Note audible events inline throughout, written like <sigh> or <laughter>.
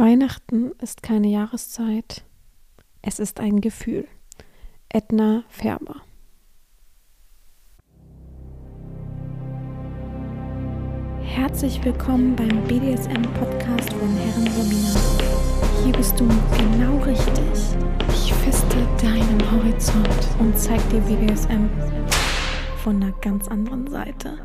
Weihnachten ist keine Jahreszeit, es ist ein Gefühl. Edna Färber. Herzlich willkommen beim BDSM-Podcast von Herren Romina. Hier bist du genau richtig. Ich feste deinen Horizont und zeig dir BDSM von einer ganz anderen Seite.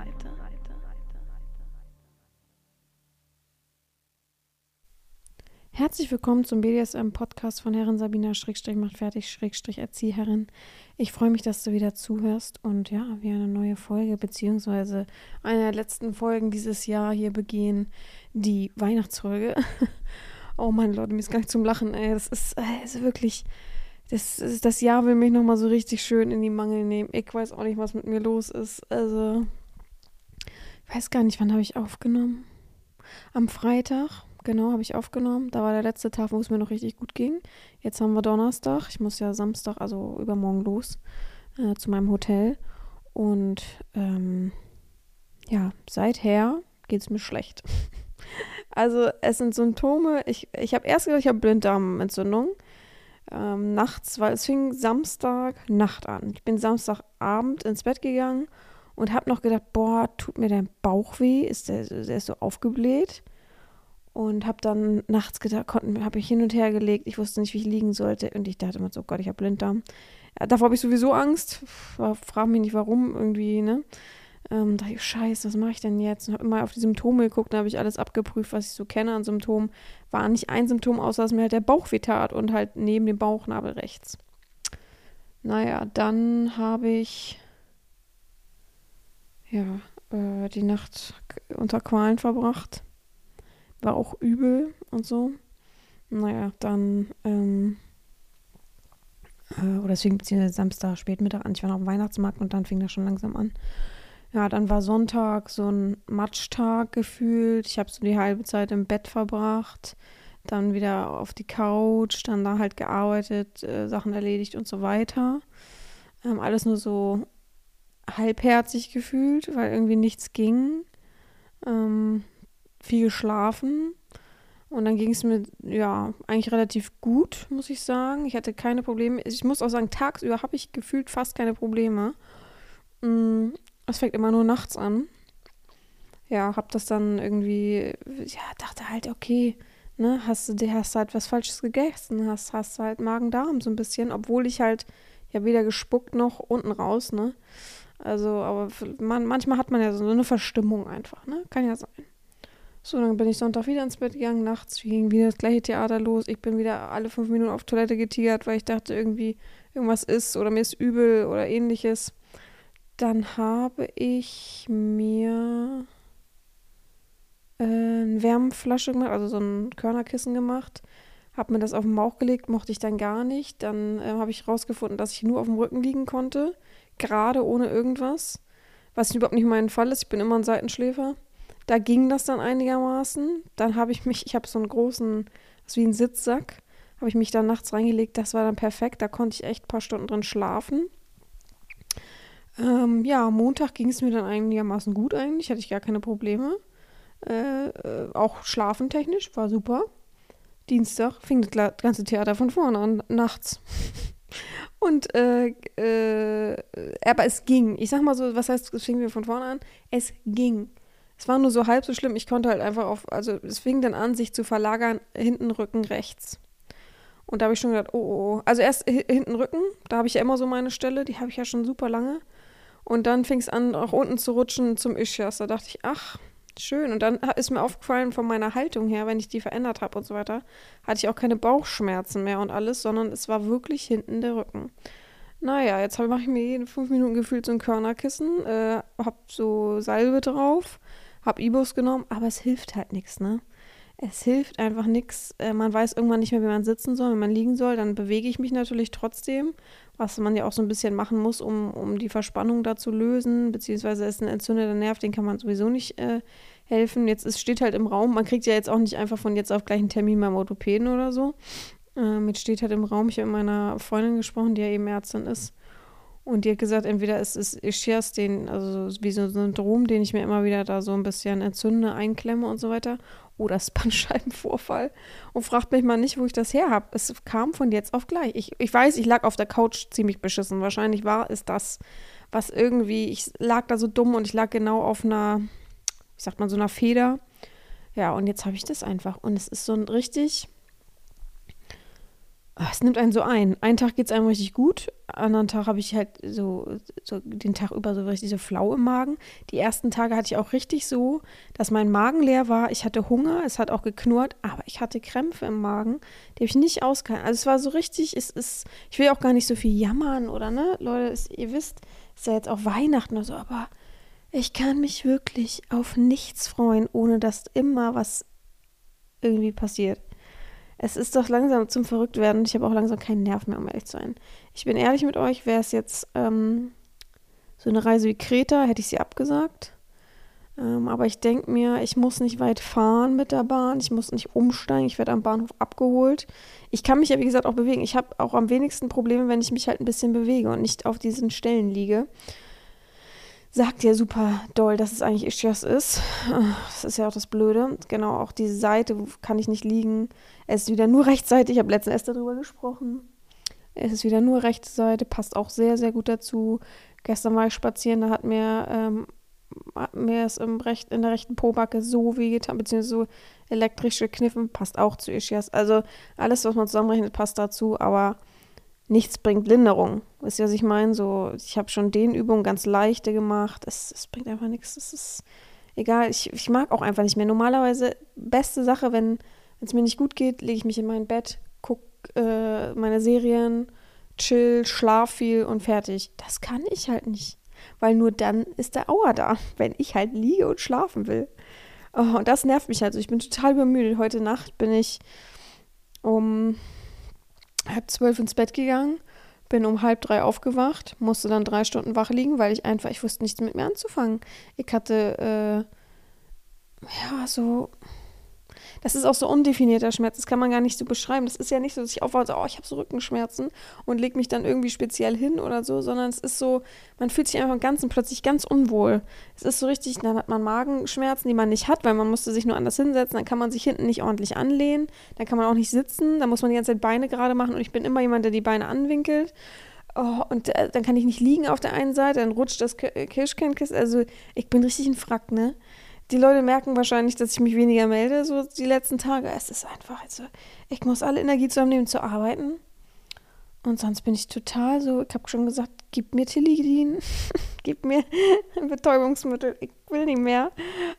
Herzlich willkommen zum BDSM-Podcast von Herren Sabina Schrägstrich macht fertig Schrägstrich Erzieherin. Ich freue mich, dass du wieder zuhörst und ja, wir eine neue Folge beziehungsweise eine der letzten Folgen dieses Jahr hier begehen, die Weihnachtsfolge. <laughs> oh mein Leute, mir ist gar nicht zum Lachen, ey. Das ist, äh, ist wirklich, das, das Jahr will mich nochmal so richtig schön in die Mangel nehmen. Ich weiß auch nicht, was mit mir los ist. Also, ich weiß gar nicht, wann habe ich aufgenommen? Am Freitag Genau, habe ich aufgenommen. Da war der letzte Tag, wo es mir noch richtig gut ging. Jetzt haben wir Donnerstag. Ich muss ja Samstag, also übermorgen los, äh, zu meinem Hotel. Und ähm, ja, seither geht es mir schlecht. <laughs> also es sind Symptome. Ich, ich habe erst gedacht, ich habe Blinddarmentzündung. Ähm, nachts, weil es fing Samstag Nacht an. Ich bin Samstagabend ins Bett gegangen und habe noch gedacht, boah, tut mir dein Bauch weh? Ist der, der ist so aufgebläht? Und habe dann nachts gedacht, habe ich hin und her gelegt, ich wusste nicht, wie ich liegen sollte und ich dachte immer so, oh Gott, ich habe Blinddarm. Ja, davor habe ich sowieso Angst, frage mich nicht warum irgendwie, ne? Ähm, dachte ich, scheiße, was mache ich denn jetzt? Und habe immer auf die Symptome geguckt, da habe ich alles abgeprüft, was ich so kenne an Symptomen. War nicht ein Symptom, außer dass mir halt der Bauch weh und halt neben dem Bauchnabel rechts. Naja, dann habe ich ja äh, die Nacht unter Qualen verbracht war auch übel und so. Naja, dann, ähm, äh, oder deswegen beziehungsweise Samstag, Spätmittag an. Ich war noch am Weihnachtsmarkt und dann fing das schon langsam an. Ja, dann war Sonntag so ein Matschtag gefühlt. Ich habe so die halbe Zeit im Bett verbracht, dann wieder auf die Couch, dann da halt gearbeitet, äh, Sachen erledigt und so weiter. Ähm, alles nur so halbherzig gefühlt, weil irgendwie nichts ging. Ähm, viel geschlafen. Und dann ging es mir, ja, eigentlich relativ gut, muss ich sagen. Ich hatte keine Probleme. Ich muss auch sagen, tagsüber habe ich gefühlt fast keine Probleme. Mm, es fängt immer nur nachts an. Ja, hab das dann irgendwie, ja, dachte halt, okay, ne, hast du, hast halt was Falsches gegessen, hast, hast halt Magen-Darm so ein bisschen, obwohl ich halt ja weder gespuckt noch unten raus, ne. Also, aber man, manchmal hat man ja so eine Verstimmung einfach, ne, kann ja sein. So, dann bin ich Sonntag wieder ins Bett gegangen, nachts ging wieder das gleiche Theater los. Ich bin wieder alle fünf Minuten auf Toilette getigert, weil ich dachte, irgendwie irgendwas ist oder mir ist übel oder ähnliches. Dann habe ich mir äh, eine Wärmflasche gemacht, also so ein Körnerkissen gemacht. Habe mir das auf den Bauch gelegt, mochte ich dann gar nicht. Dann äh, habe ich rausgefunden, dass ich nur auf dem Rücken liegen konnte, gerade ohne irgendwas. Was überhaupt nicht mein Fall ist. Ich bin immer ein Seitenschläfer. Da ging das dann einigermaßen. Dann habe ich mich, ich habe so einen großen, was wie ein Sitzsack, habe ich mich dann nachts reingelegt. Das war dann perfekt. Da konnte ich echt ein paar Stunden drin schlafen. Ähm, ja, Montag ging es mir dann einigermaßen gut eigentlich. Hatte ich gar keine Probleme. Äh, äh, auch schlafentechnisch war super. Dienstag fing das ganze Theater von vorne an, nachts. <laughs> Und, äh, äh, aber es ging. Ich sag mal so, was heißt, es fing mir von vorne an? Es ging. Es war nur so halb so schlimm. Ich konnte halt einfach auf, also es fing dann an, sich zu verlagern, hinten Rücken rechts. Und da habe ich schon gedacht, oh, oh, oh. Also erst hinten Rücken, da habe ich ja immer so meine Stelle, die habe ich ja schon super lange. Und dann fing es an, auch unten zu rutschen zum Ischias. Da dachte ich, ach, schön. Und dann ist mir aufgefallen, von meiner Haltung her, wenn ich die verändert habe und so weiter, hatte ich auch keine Bauchschmerzen mehr und alles, sondern es war wirklich hinten der Rücken. Naja, jetzt mache ich mir jeden fünf Minuten gefühlt so ein Körnerkissen, äh, hab so Salbe drauf habe Ibus genommen, aber es hilft halt nichts, ne? Es hilft einfach nichts. Äh, man weiß irgendwann nicht mehr, wie man sitzen soll, wenn man liegen soll. Dann bewege ich mich natürlich trotzdem, was man ja auch so ein bisschen machen muss, um, um die Verspannung da zu lösen. Beziehungsweise ist ein entzündeter Nerv, den kann man sowieso nicht äh, helfen. Jetzt ist, steht halt im Raum, man kriegt ja jetzt auch nicht einfach von jetzt auf gleich einen Termin beim Orthopäden oder so. Ähm, jetzt steht halt im Raum, ich habe mit meiner Freundin gesprochen, die ja eben Ärztin ist. Und die hat gesagt, entweder es ist Ischias, den, also wie so ein Syndrom, den ich mir immer wieder da so ein bisschen entzünde, einklemme und so weiter. das ist Bandscheibenvorfall. Und fragt mich mal nicht, wo ich das her habe. Es kam von jetzt auf gleich. Ich, ich weiß, ich lag auf der Couch ziemlich beschissen. Wahrscheinlich war es das, was irgendwie, ich lag da so dumm und ich lag genau auf einer, wie sagt man, so einer Feder. Ja, und jetzt habe ich das einfach. Und es ist so ein richtig es nimmt einen so ein. Einen Tag geht es einem richtig gut, anderen Tag habe ich halt so, so, den Tag über so richtig so flau im Magen. Die ersten Tage hatte ich auch richtig so, dass mein Magen leer war. Ich hatte Hunger, es hat auch geknurrt, aber ich hatte Krämpfe im Magen, die habe ich nicht ausgehalten. Also es war so richtig, es ist, ich will auch gar nicht so viel jammern oder ne, Leute, es, ihr wisst, es ist ja jetzt auch Weihnachten oder so, aber ich kann mich wirklich auf nichts freuen, ohne dass immer was irgendwie passiert. Es ist doch langsam zum Verrücktwerden ich habe auch langsam keinen Nerv mehr, um ehrlich zu sein. Ich bin ehrlich mit euch, wäre es jetzt ähm, so eine Reise wie Kreta, hätte ich sie abgesagt. Ähm, aber ich denke mir, ich muss nicht weit fahren mit der Bahn, ich muss nicht umsteigen, ich werde am Bahnhof abgeholt. Ich kann mich ja, wie gesagt, auch bewegen. Ich habe auch am wenigsten Probleme, wenn ich mich halt ein bisschen bewege und nicht auf diesen Stellen liege sagt ja super doll, dass es eigentlich Ischias ist. Das ist ja auch das Blöde. Genau, auch diese Seite kann ich nicht liegen. Es ist wieder nur rechte Seite. Ich habe letztens erst darüber gesprochen. Es ist wieder nur rechte Seite, passt auch sehr, sehr gut dazu. Gestern war ich spazieren, da hat mir, ähm, hat mir es im Recht, in der rechten Pobacke so weh getan, beziehungsweise so elektrische Kniffen, passt auch zu Ischias. Also alles, was man zusammenrechnet, passt dazu, aber nichts bringt Linderung. Wisst ihr, was ich meine? So, ich habe schon den Übungen ganz leichte gemacht. Es, es bringt einfach nichts. Es ist egal. Ich, ich mag auch einfach nicht mehr. Normalerweise, beste Sache, wenn es mir nicht gut geht, lege ich mich in mein Bett, gucke äh, meine Serien, chill, schlaf viel und fertig. Das kann ich halt nicht. Weil nur dann ist der Auer da, <laughs> wenn ich halt liege und schlafen will. Oh, und das nervt mich halt. Also ich bin total übermüdet. Heute Nacht bin ich um halb zwölf ins Bett gegangen, bin um halb drei aufgewacht, musste dann drei Stunden wach liegen, weil ich einfach, ich wusste nichts mit mir anzufangen. Ich hatte, äh, ja, so das ist auch so undefinierter Schmerz. Das kann man gar nicht so beschreiben. Das ist ja nicht so, dass ich aufwache und so, oh, ich habe so Rückenschmerzen und lege mich dann irgendwie speziell hin oder so, sondern es ist so, man fühlt sich einfach im Ganzen plötzlich ganz unwohl. Es ist so richtig, dann hat man Magenschmerzen, die man nicht hat, weil man musste sich nur anders hinsetzen. Dann kann man sich hinten nicht ordentlich anlehnen. Dann kann man auch nicht sitzen. Dann muss man die ganze Zeit Beine gerade machen und ich bin immer jemand, der die Beine anwinkelt. Oh, und äh, dann kann ich nicht liegen auf der einen Seite, dann rutscht das Kirschkernkissen. Also ich bin richtig ein Frack, ne? Die Leute merken wahrscheinlich, dass ich mich weniger melde, so die letzten Tage. Es ist einfach, also, ich muss alle Energie zusammennehmen zu arbeiten. Und sonst bin ich total so, ich habe schon gesagt, gib mir Tilidin, <laughs> gib mir <laughs> Betäubungsmittel, ich will nicht mehr.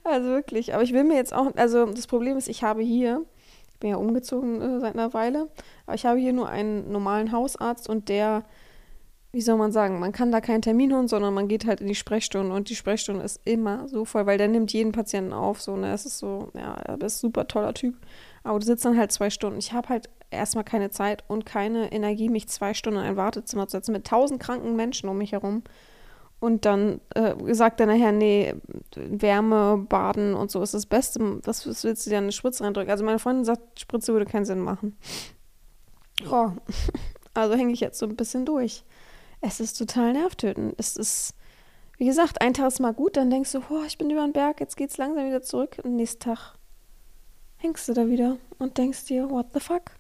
Also wirklich, aber ich will mir jetzt auch, also das Problem ist, ich habe hier, ich bin ja umgezogen äh, seit einer Weile, aber ich habe hier nur einen normalen Hausarzt und der wie soll man sagen, man kann da keinen Termin holen, sondern man geht halt in die Sprechstunde und die Sprechstunde ist immer so voll, weil der nimmt jeden Patienten auf, so, ne, es ist so, ja, er ist ein super toller Typ, aber du sitzt dann halt zwei Stunden. Ich habe halt erstmal keine Zeit und keine Energie, mich zwei Stunden in ein Wartezimmer zu setzen mit tausend kranken Menschen um mich herum. Und dann äh, sagt er nachher, nee, Wärme, Baden und so ist das Beste. Was, was willst du dir eine Spritze reindrücken? Also meine Freundin sagt, Spritze würde keinen Sinn machen. Oh, <laughs> also hänge ich jetzt so ein bisschen durch es ist total nervtötend. Es ist, wie gesagt, ein Tag ist mal gut, dann denkst du, oh, ich bin über den Berg, jetzt geht's langsam wieder zurück. Und nächsten Tag hängst du da wieder und denkst dir, what the fuck?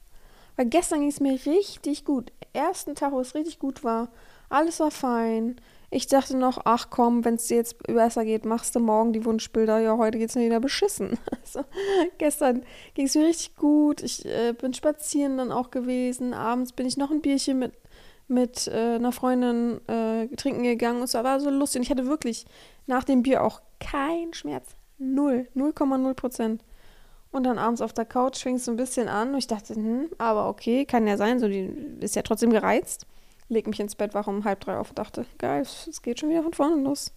Weil gestern ging es mir richtig gut. Ersten Tag, wo es richtig gut war, alles war fein. Ich dachte noch, ach komm, wenn es dir jetzt besser geht, machst du morgen die Wunschbilder. Ja, heute geht es mir wieder beschissen. <laughs> Also, gestern ging es mir richtig gut. Ich äh, bin spazieren dann auch gewesen. Abends bin ich noch ein Bierchen mit mit äh, einer Freundin äh, trinken gegangen und es war so lustig. Und ich hatte wirklich nach dem Bier auch keinen Schmerz. Null. 0,0 Prozent. Und dann abends auf der Couch fing es so ein bisschen an und ich dachte, hm, aber okay, kann ja sein, so die ist ja trotzdem gereizt. Leg mich ins Bett, war um halb drei auf und dachte, geil, es geht schon wieder von vorne los.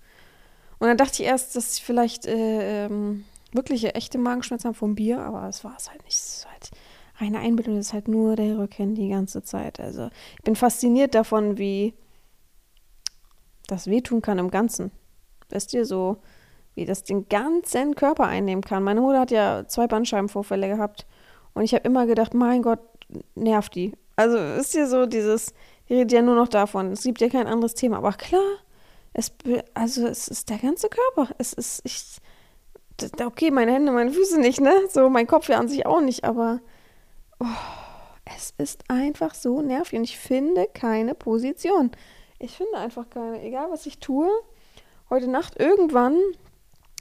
Und dann dachte ich erst, dass ich vielleicht äh, ähm, wirkliche echte Magenschmerzen habe vom Bier, aber es war es halt nicht. Es halt reine Einbildung, das ist halt nur der Rücken die ganze Zeit. Also ich bin fasziniert davon, wie das wehtun kann im Ganzen. Wisst ihr, so wie das den ganzen Körper einnehmen kann. Meine Mutter hat ja zwei Bandscheibenvorfälle gehabt und ich habe immer gedacht, mein Gott, nervt die. Also ist ihr so dieses, die redet ja nur noch davon. Es gibt ja kein anderes Thema, aber klar, es, also es ist der ganze Körper. Es ist, ich, okay, meine Hände, meine Füße nicht, ne? So, mein Kopf ja an sich auch nicht, aber oh, es ist einfach so nervig und ich finde keine Position. Ich finde einfach keine, egal was ich tue. Heute Nacht irgendwann,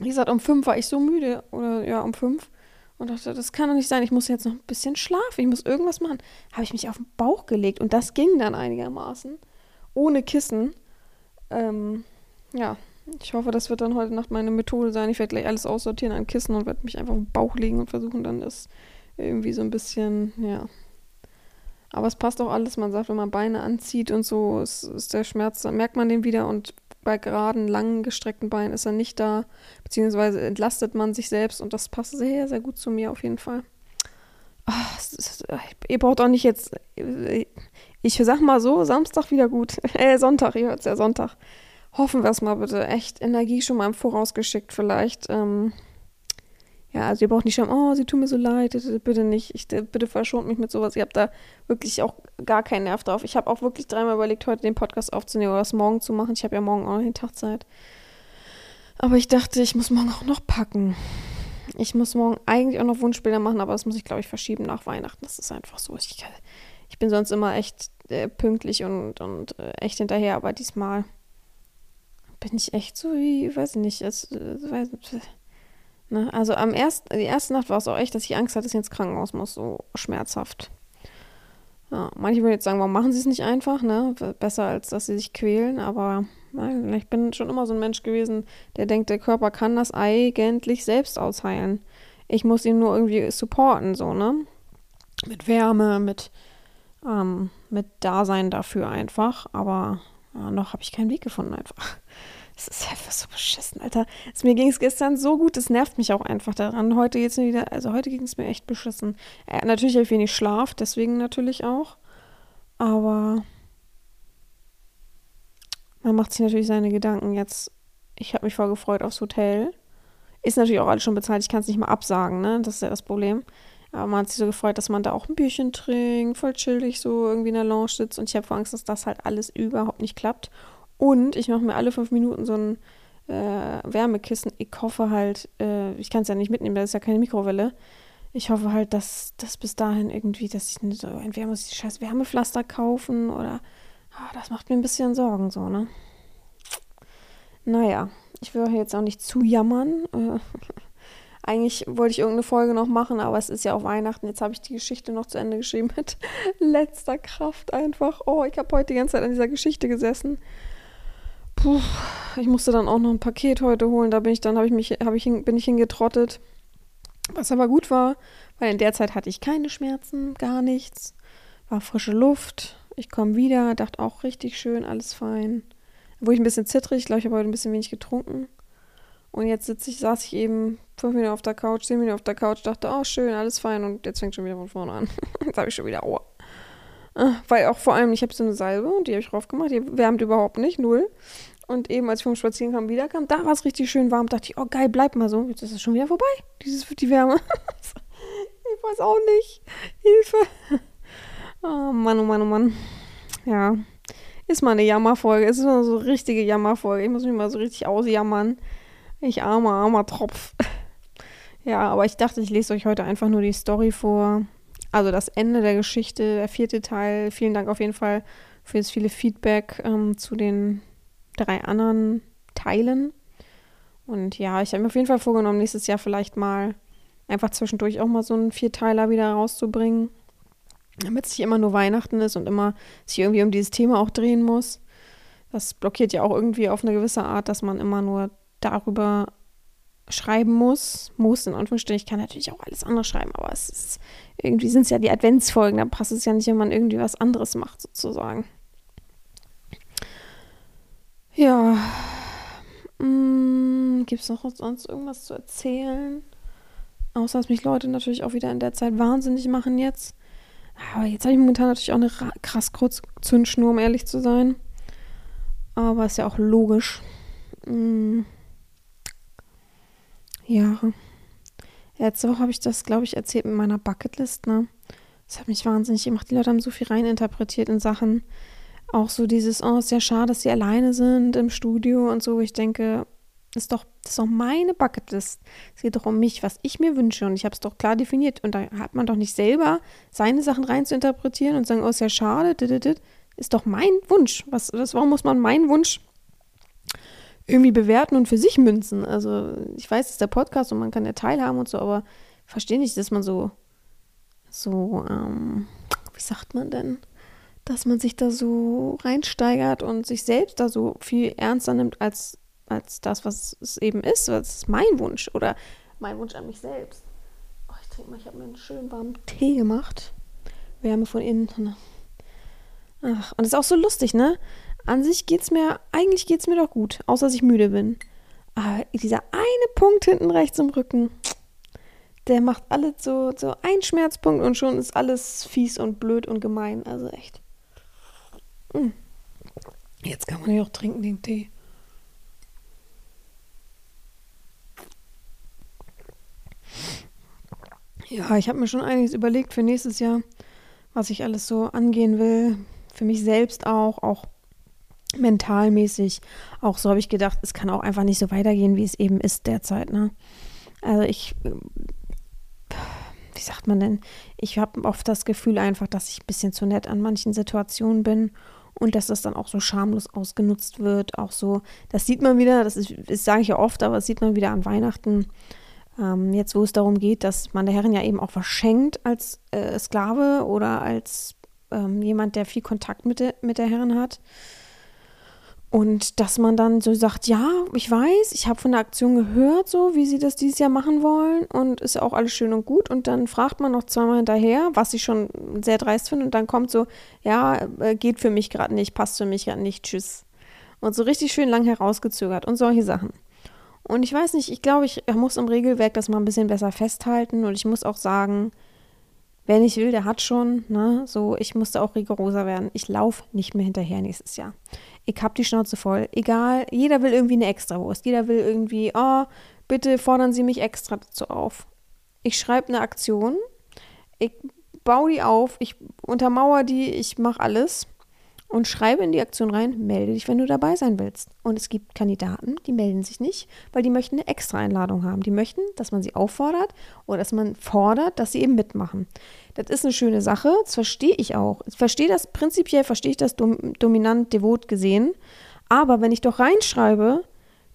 wie gesagt, um fünf war ich so müde, oder ja, um fünf, und dachte, das kann doch nicht sein, ich muss jetzt noch ein bisschen schlafen, ich muss irgendwas machen. Habe ich mich auf den Bauch gelegt und das ging dann einigermaßen, ohne Kissen. Ähm, ja, ich hoffe, das wird dann heute Nacht meine Methode sein. Ich werde gleich alles aussortieren an Kissen und werde mich einfach auf den Bauch legen und versuchen dann das irgendwie so ein bisschen, ja. Aber es passt auch alles. Man sagt, wenn man Beine anzieht und so, ist, ist der Schmerz, dann merkt man den wieder und bei geraden, langen, gestreckten Beinen ist er nicht da, beziehungsweise entlastet man sich selbst und das passt sehr, sehr gut zu mir auf jeden Fall. Oh, ist, ihr braucht auch nicht jetzt, ich sag mal so, Samstag wieder gut. <laughs> Äh, Sonntag, ihr hört es ja Sonntag. Hoffen wir es mal bitte. Echt Energie schon mal im Voraus geschickt vielleicht. Ähm, ja, also ihr braucht nicht schauen, oh, sie tun mir so leid, bitte nicht. Ich, bitte verschont mich mit sowas. Ich habe da wirklich auch gar keinen Nerv drauf. Ich habe auch wirklich dreimal überlegt, heute den Podcast aufzunehmen oder es morgen zu machen. Ich habe ja morgen auch noch den Tag Zeit. Aber ich dachte, ich muss morgen auch noch packen. Ich muss morgen eigentlich auch noch Wunschbilder machen, aber das muss ich, glaube ich, verschieben nach Weihnachten. Das ist einfach so. Ich, ich bin sonst immer echt äh, pünktlich und, und äh, echt hinterher, aber diesmal bin ich echt so wie, weiß ich nicht, es, äh, weiß, ne? also am ersten, die erste Nacht war es auch echt, dass ich Angst hatte, dass ich ins Krankenhaus muss, so schmerzhaft. Ja, manche würden jetzt sagen, warum machen sie es nicht einfach, ne? Besser als dass sie sich quälen, aber nein, ich bin schon immer so ein Mensch gewesen, der denkt, der Körper kann das eigentlich selbst ausheilen. Ich muss ihn nur irgendwie supporten, so, ne? Mit Wärme, mit, ähm, mit Dasein dafür einfach, aber ja, noch habe ich keinen Weg gefunden einfach. Es ist einfach so beschissen, Alter. Es, mir ging es gestern so gut, es nervt mich auch einfach daran. Heute jetzt wieder, also heute ging es mir echt beschissen. Äh, natürlich habe ich wenig Schlaf, deswegen natürlich auch. Aber man macht sich natürlich seine Gedanken jetzt. Ich habe mich voll gefreut aufs Hotel. Ist natürlich auch alles schon bezahlt, ich kann es nicht mal absagen, ne? Das ist ja das Problem. Aber man hat sich so gefreut, dass man da auch ein Bierchen trinkt, voll chillig so irgendwie in der Lounge sitzt. Und ich habe vor Angst, dass das halt alles überhaupt nicht klappt. Und ich mache mir alle fünf Minuten so ein äh, Wärmekissen. Ich hoffe halt, äh, ich kann es ja nicht mitnehmen, da ist ja keine Mikrowelle. Ich hoffe halt, dass das bis dahin irgendwie, dass ich so, muss ich scheiß Wärmepflaster kaufen oder ah, das macht mir ein bisschen Sorgen so, ne? Naja, ich will jetzt auch nicht zu jammern. Äh, <laughs> eigentlich wollte ich irgendeine Folge noch machen, aber es ist ja auch Weihnachten. Jetzt habe ich die Geschichte noch zu Ende geschrieben mit <laughs> letzter Kraft einfach. Oh, ich habe heute die ganze Zeit an dieser Geschichte gesessen Puh, ich musste dann auch noch ein Paket heute holen. Da bin ich dann, habe ich mich, habe ich, bin ich hingetrottet. Was aber gut war, weil in der Zeit hatte ich keine Schmerzen, gar nichts. War frische Luft. Ich komme wieder, dachte auch richtig schön, alles fein. Wo ich ein bisschen zittrig, glaube, ich habe heute ein bisschen wenig getrunken. Und jetzt sitze ich, saß ich eben fünf Minuten auf der Couch, zehn Minuten auf der Couch, dachte, oh schön, alles fein und jetzt fängt schon wieder von vorne an. <laughs> jetzt habe ich schon wieder Aua. Ah, weil auch vor allem, ich habe so eine Salbe und die habe ich drauf gemacht, die wärmt überhaupt nicht, null. Und eben, als ich vom Spaziergang wiederkam, da war es richtig schön warm. Dachte ich, oh geil, bleib mal so. Jetzt ist es schon wieder vorbei, dieses, die Wärme. <laughs> ich weiß auch nicht. Hilfe. Oh Mann, oh Mann, oh Mann. Ja. Ist mal eine Jammerfolge. Es ist mal so eine richtige Jammerfolge. Ich muss mich mal so richtig ausjammern. Ich armer, armer Tropf. <laughs> ja, aber ich dachte, ich lese euch heute einfach nur die Story vor. Also das Ende der Geschichte, der vierte Teil. Vielen Dank auf jeden Fall für das viele Feedback ähm, zu den drei anderen Teilen. Und ja, ich habe mir auf jeden Fall vorgenommen, nächstes Jahr vielleicht mal einfach zwischendurch auch mal so einen Vierteiler wieder rauszubringen. Damit es nicht immer nur Weihnachten ist und immer sich irgendwie um dieses Thema auch drehen muss. Das blockiert ja auch irgendwie auf eine gewisse Art, dass man immer nur darüber schreiben muss. Muss in Anführungsstrichen. Ich kann natürlich auch alles andere schreiben, aber es ist, irgendwie sind es ja die Adventsfolgen. Da passt es ja nicht, wenn man irgendwie was anderes macht, sozusagen. Ja. Hm, Gibt es noch sonst irgendwas zu erzählen? Außer dass mich Leute natürlich auch wieder in der Zeit wahnsinnig machen jetzt. Aber jetzt habe ich momentan natürlich auch eine krass kurz Zündschnur, um ehrlich zu sein. Aber ist ja auch logisch. Hm. Ja. Letzte Woche habe ich das, glaube ich, erzählt mit meiner Bucketlist, ne? Das hat mich wahnsinnig gemacht. Die Leute haben so viel reininterpretiert in Sachen, auch so dieses, oh, ist ja schade, dass sie alleine sind im Studio und so. Ich denke, Das ist doch, das ist doch meine Bucketlist. Es geht doch um mich, was ich mir wünsche. Und ich habe es doch klar definiert. Und da hat man doch nicht selber seine Sachen rein zu interpretieren und sagen, oh, ist ja schade. Ist doch mein Wunsch. Was, das, warum muss man meinen Wunsch irgendwie bewerten und für sich münzen? Also, ich weiß, es ist der Podcast und man kann ja teilhaben und so, aber verstehe nicht, dass man so, so, ähm, wie sagt man denn? Dass man sich da so reinsteigert und sich selbst da so viel ernster nimmt als als das, was es eben ist. Das ist mein Wunsch oder mein Wunsch an mich selbst. Oh, ich trinke mal, ich habe mir einen schönen warmen Tee gemacht. Wärme von innen. Ach, und das ist auch so lustig, ne? An sich geht's mir, eigentlich geht's mir doch gut, außer dass ich müde bin. Aber dieser eine Punkt hinten rechts im Rücken, der macht alles so, so ein Schmerzpunkt und schon ist alles fies und blöd und gemein. Also echt. Jetzt kann man ja auch trinken, den Tee. Ja, ich habe mir schon einiges überlegt für nächstes Jahr, was ich alles so angehen will. Für mich selbst auch, auch mentalmäßig. Auch so habe ich gedacht, es kann auch einfach nicht so weitergehen, wie es eben ist derzeit. Ne? Also ich, wie sagt man denn? Ich habe oft das Gefühl einfach, dass ich ein bisschen zu nett an manchen Situationen bin und dass das dann auch so schamlos ausgenutzt wird. Auch so, das sieht man wieder, das, das sage ich ja oft, aber das sieht man wieder an Weihnachten ähm, jetzt, wo es darum geht, dass man der Herren ja eben auch verschenkt als äh, Sklave oder als ähm, jemand, der viel Kontakt mit, de, mit der Herren hat. Und dass man dann so sagt, ja, ich weiß, ich habe von der Aktion gehört, so wie sie das dieses Jahr machen wollen und ist auch alles schön und gut. Und dann fragt man noch zweimal hinterher, was ich schon sehr dreist finde. Und dann kommt so, ja, äh, geht für mich gerade nicht, passt für mich gerade nicht, tschüss. Und so richtig schön lang herausgezögert und solche Sachen. Und ich weiß nicht, ich glaube, ich muss im Regelwerk das mal ein bisschen besser festhalten. Und ich muss auch sagen, wer nicht will, der hat schon. Ne? So, ich musste auch rigoroser werden. Ich laufe nicht mehr hinterher nächstes Jahr. Ich habe die Schnauze voll. Egal, jeder will irgendwie eine Extrawurst. Jeder will irgendwie, oh, bitte fordern Sie mich extra dazu auf. Ich schreibe eine Aktion. Ich baue die auf. Ich untermauere die. Ich mache alles und schreibe in die Aktion rein, melde dich, wenn du dabei sein willst. Und es gibt Kandidaten, die melden sich nicht, weil die möchten eine extra Einladung haben. Die möchten, dass man sie auffordert oder dass man fordert, dass sie eben mitmachen. Das ist eine schöne Sache, das verstehe ich auch. Ich verstehe das prinzipiell, verstehe ich das dom dominant, devot gesehen. Aber wenn ich doch reinschreibe,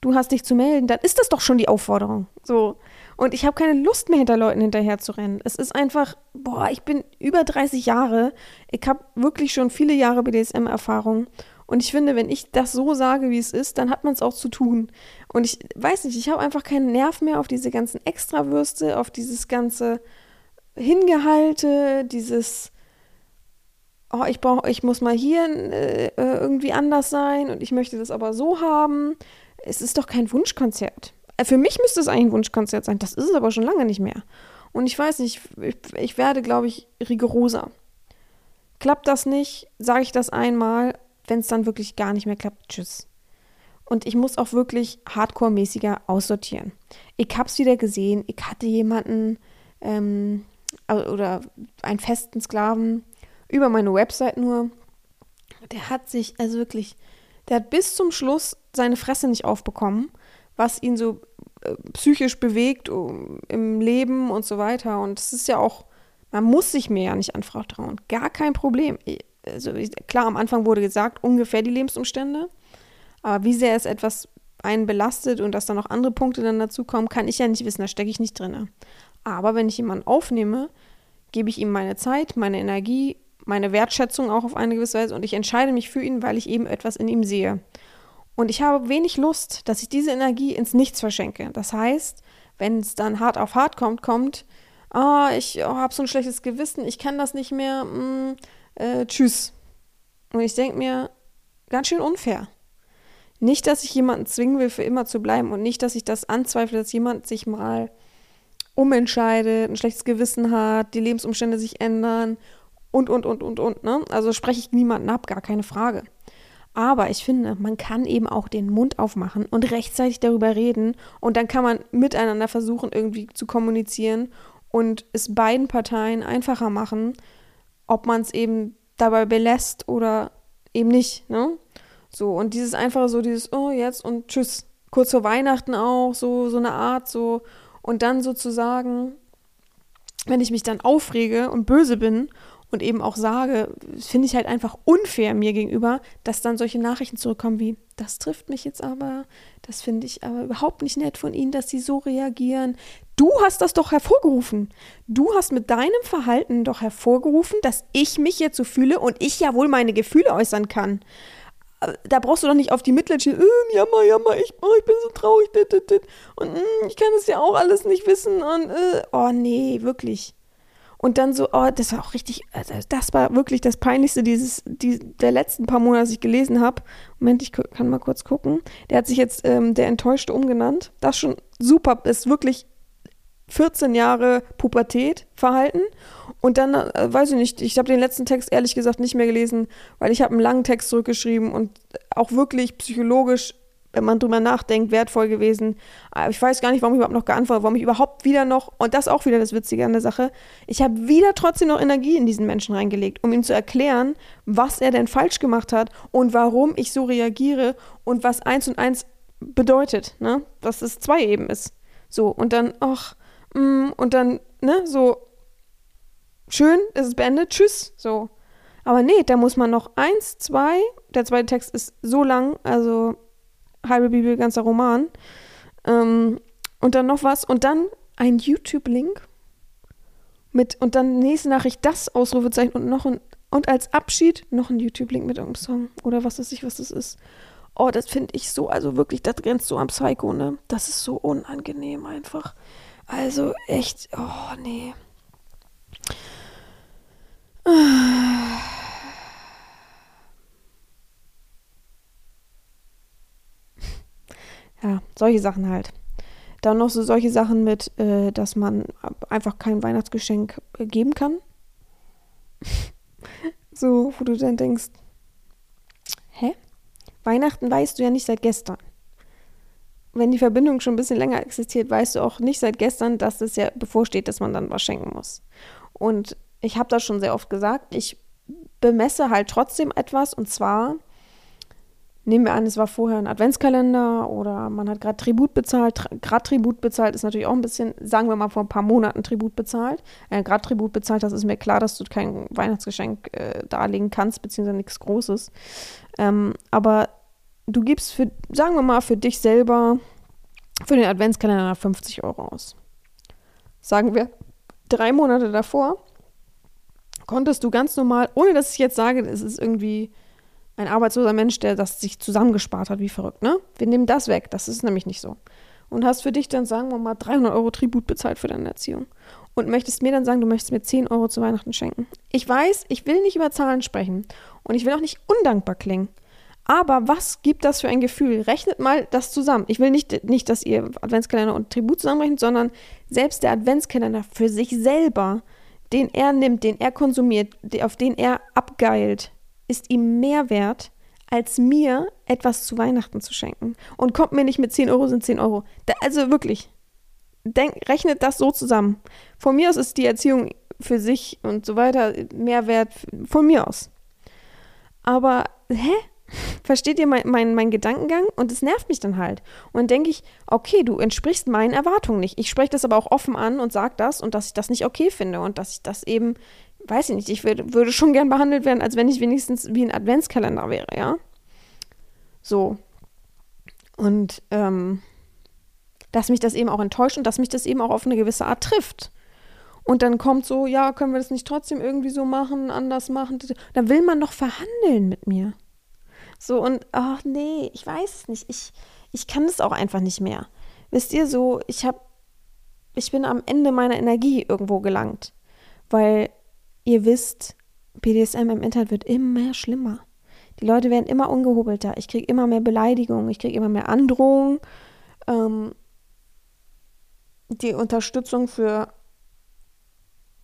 du hast dich zu melden, dann ist das doch schon die Aufforderung. So. Und ich habe keine Lust mehr, hinter Leuten hinterher zu rennen. Es ist einfach, boah, ich bin über 30 Jahre. Ich habe wirklich schon viele Jahre BDSM-Erfahrung. Und ich finde, wenn ich das so sage, wie es ist, dann hat man es auch zu tun. Und ich weiß nicht, ich habe einfach keinen Nerv mehr auf diese ganzen Extrawürste, auf dieses ganze Hingehalte, dieses, oh, ich brauche, ich muss mal hier äh, äh, irgendwie anders sein und ich möchte das aber so haben. Es ist doch kein Wunschkonzert. Äh, für mich müsste es eigentlich ein Wunschkonzert sein. Das ist es aber schon lange nicht mehr. Und ich weiß nicht, ich, ich werde, glaube ich, rigoroser. Klappt das nicht, sage ich das einmal. Wenn es dann wirklich gar nicht mehr klappt, tschüss. Und ich muss auch wirklich hardcore-mäßiger aussortieren. Ich habe es wieder gesehen. Ich hatte jemanden ähm, oder einen festen Sklaven über meine Website nur. Der hat sich, also wirklich, der hat bis zum Schluss seine Fresse nicht aufbekommen was ihn so äh, psychisch bewegt im Leben und so weiter. Und es ist ja auch, man muss sich mir ja nicht Frau trauen. Gar kein Problem. Also klar, am Anfang wurde gesagt, ungefähr die Lebensumstände. Aber wie sehr es etwas einen belastet und dass da noch andere Punkte dann dazukommen, kann ich ja nicht wissen, da stecke ich nicht drin. Aber wenn ich jemanden aufnehme, gebe ich ihm meine Zeit, meine Energie, meine Wertschätzung auch auf eine gewisse Weise und ich entscheide mich für ihn, weil ich eben etwas in ihm sehe. Und ich habe wenig Lust, dass ich diese Energie ins Nichts verschenke. Das heißt, wenn es dann hart auf hart kommt, kommt, ah, ich oh, habe so ein schlechtes Gewissen, ich kann das nicht mehr, mm, äh, tschüss. Und ich denke mir, ganz schön unfair. Nicht, dass ich jemanden zwingen will, für immer zu bleiben und nicht, dass ich das anzweifle, dass jemand sich mal umentscheidet, ein schlechtes Gewissen hat, die Lebensumstände sich ändern und, und, und, und, und. Ne? Also spreche ich niemanden ab, gar keine Frage. Aber ich finde, man kann eben auch den Mund aufmachen und rechtzeitig darüber reden und dann kann man miteinander versuchen, irgendwie zu kommunizieren und es beiden Parteien einfacher machen, ob man es eben dabei belässt oder eben nicht. Ne? So, und dieses einfache so, dieses, oh, jetzt und tschüss, kurz vor Weihnachten auch, so, so eine Art, so. Und dann sozusagen, wenn ich mich dann aufrege und böse bin und eben auch sage, finde ich halt einfach unfair mir gegenüber, dass dann solche Nachrichten zurückkommen wie, das trifft mich jetzt aber, das finde ich aber überhaupt nicht nett von Ihnen, dass Sie so reagieren. Du hast das doch hervorgerufen. Du hast mit deinem Verhalten doch hervorgerufen, dass ich mich jetzt so fühle und ich ja wohl meine Gefühle äußern kann. Da brauchst du doch nicht auf die Mittel schielen, äh, jammer, jammer, ich, oh, ich bin so traurig, dit, dit, dit. und mm, ich kann es ja auch alles nicht wissen und, äh, oh nee, wirklich. Und dann so, oh, das war auch richtig, also das war wirklich das Peinlichste dieses, die, der letzten paar Monate, dass ich gelesen habe. Moment, ich kann mal kurz gucken. Der hat sich jetzt ähm, der Enttäuschte umgenannt. Das schon super, ist wirklich 14 Jahre Pubertät verhalten. Und dann, äh, weiß ich nicht, ich habe den letzten Text ehrlich gesagt nicht mehr gelesen, weil ich habe einen langen Text zurückgeschrieben und auch wirklich psychologisch wenn man drüber nachdenkt, wertvoll gewesen. Ich weiß gar nicht, warum ich überhaupt noch geantwortet habe, warum ich überhaupt wieder noch, und das auch wieder das Witzige an der Sache, ich habe wieder trotzdem noch Energie in diesen Menschen reingelegt, um ihm zu erklären, was er denn falsch gemacht hat und warum ich so reagiere und was eins und eins bedeutet, ne? Dass es zwei eben ist. So, und dann, ach, mm, und dann, ne, so, schön, es ist beendet, tschüss, so. Aber nee, da muss man noch eins, zwei, der zweite Text ist so lang, also halbe Bibel, ganzer Roman. Ähm, und dann noch was und dann ein YouTube-Link mit und dann nächste Nachricht das Ausrufezeichen und noch ein und als Abschied noch ein YouTube-Link mit irgendeinem Song oder was weiß ich, was das ist. Oh, das finde ich so, also wirklich, das grenzt so am Psycho, ne? Das ist so unangenehm einfach. Also echt, oh nee. Ah. Ja, solche Sachen halt. Dann noch so solche Sachen mit, äh, dass man einfach kein Weihnachtsgeschenk äh, geben kann. <laughs> so, wo du dann denkst, hä? Weihnachten weißt du ja nicht seit gestern. Wenn die Verbindung schon ein bisschen länger existiert, weißt du auch nicht seit gestern, dass es ja bevorsteht, dass man dann was schenken muss. Und ich habe das schon sehr oft gesagt, ich bemesse halt trotzdem etwas und zwar Nehmen wir an, es war vorher ein Adventskalender oder man hat gerade Tribut bezahlt. Gerade Tribut bezahlt ist natürlich auch ein bisschen, sagen wir mal, vor ein paar Monaten Tribut bezahlt. Äh, gerade Tribut bezahlt, das ist mir klar, dass du kein Weihnachtsgeschenk äh, darlegen kannst, beziehungsweise nichts Großes. Ähm, aber du gibst für, sagen wir mal, für dich selber für den Adventskalender 50 Euro aus. Sagen wir drei Monate davor konntest du ganz normal, ohne dass ich jetzt sage, es ist irgendwie ein arbeitsloser Mensch, der das sich zusammengespart hat, wie verrückt, ne? Wir nehmen das weg, das ist nämlich nicht so. Und hast für dich dann, sagen wir mal, 300 Euro Tribut bezahlt für deine Erziehung. Und möchtest mir dann sagen, du möchtest mir 10 Euro zu Weihnachten schenken. Ich weiß, ich will nicht über Zahlen sprechen. Und ich will auch nicht undankbar klingen. Aber was gibt das für ein Gefühl? Rechnet mal das zusammen. Ich will nicht, nicht dass ihr Adventskalender und Tribut zusammenrechnet, sondern selbst der Adventskalender für sich selber, den er nimmt, den er konsumiert, auf den er abgeilt, ist ihm mehr wert, als mir etwas zu Weihnachten zu schenken. Und kommt mir nicht mit 10 Euro sind 10 Euro. Da, also wirklich, denk, rechnet das so zusammen. Von mir aus ist die Erziehung für sich und so weiter mehr wert, von mir aus. Aber, hä? <laughs> Versteht ihr meinen mein, mein Gedankengang? Und es nervt mich dann halt. Und denke ich, okay, du entsprichst meinen Erwartungen nicht. Ich spreche das aber auch offen an und sage das und dass ich das nicht okay finde und dass ich das eben weiß ich nicht, ich würd, würde schon gern behandelt werden, als wenn ich wenigstens wie ein Adventskalender wäre, ja. So. Und ähm, dass mich das eben auch enttäuscht und dass mich das eben auch auf eine gewisse Art trifft. Und dann kommt so, ja, können wir das nicht trotzdem irgendwie so machen, anders machen? Dann will man noch verhandeln mit mir. So und, ach nee, ich weiß es nicht. Ich, ich kann es auch einfach nicht mehr. Wisst ihr so, ich habe, ich bin am Ende meiner Energie irgendwo gelangt. Weil ihr wisst, BDSM im Internet wird immer schlimmer. Die Leute werden immer ungehobelter. Ich kriege immer mehr Beleidigungen, ich kriege immer mehr Androhungen. Ähm, die Unterstützung für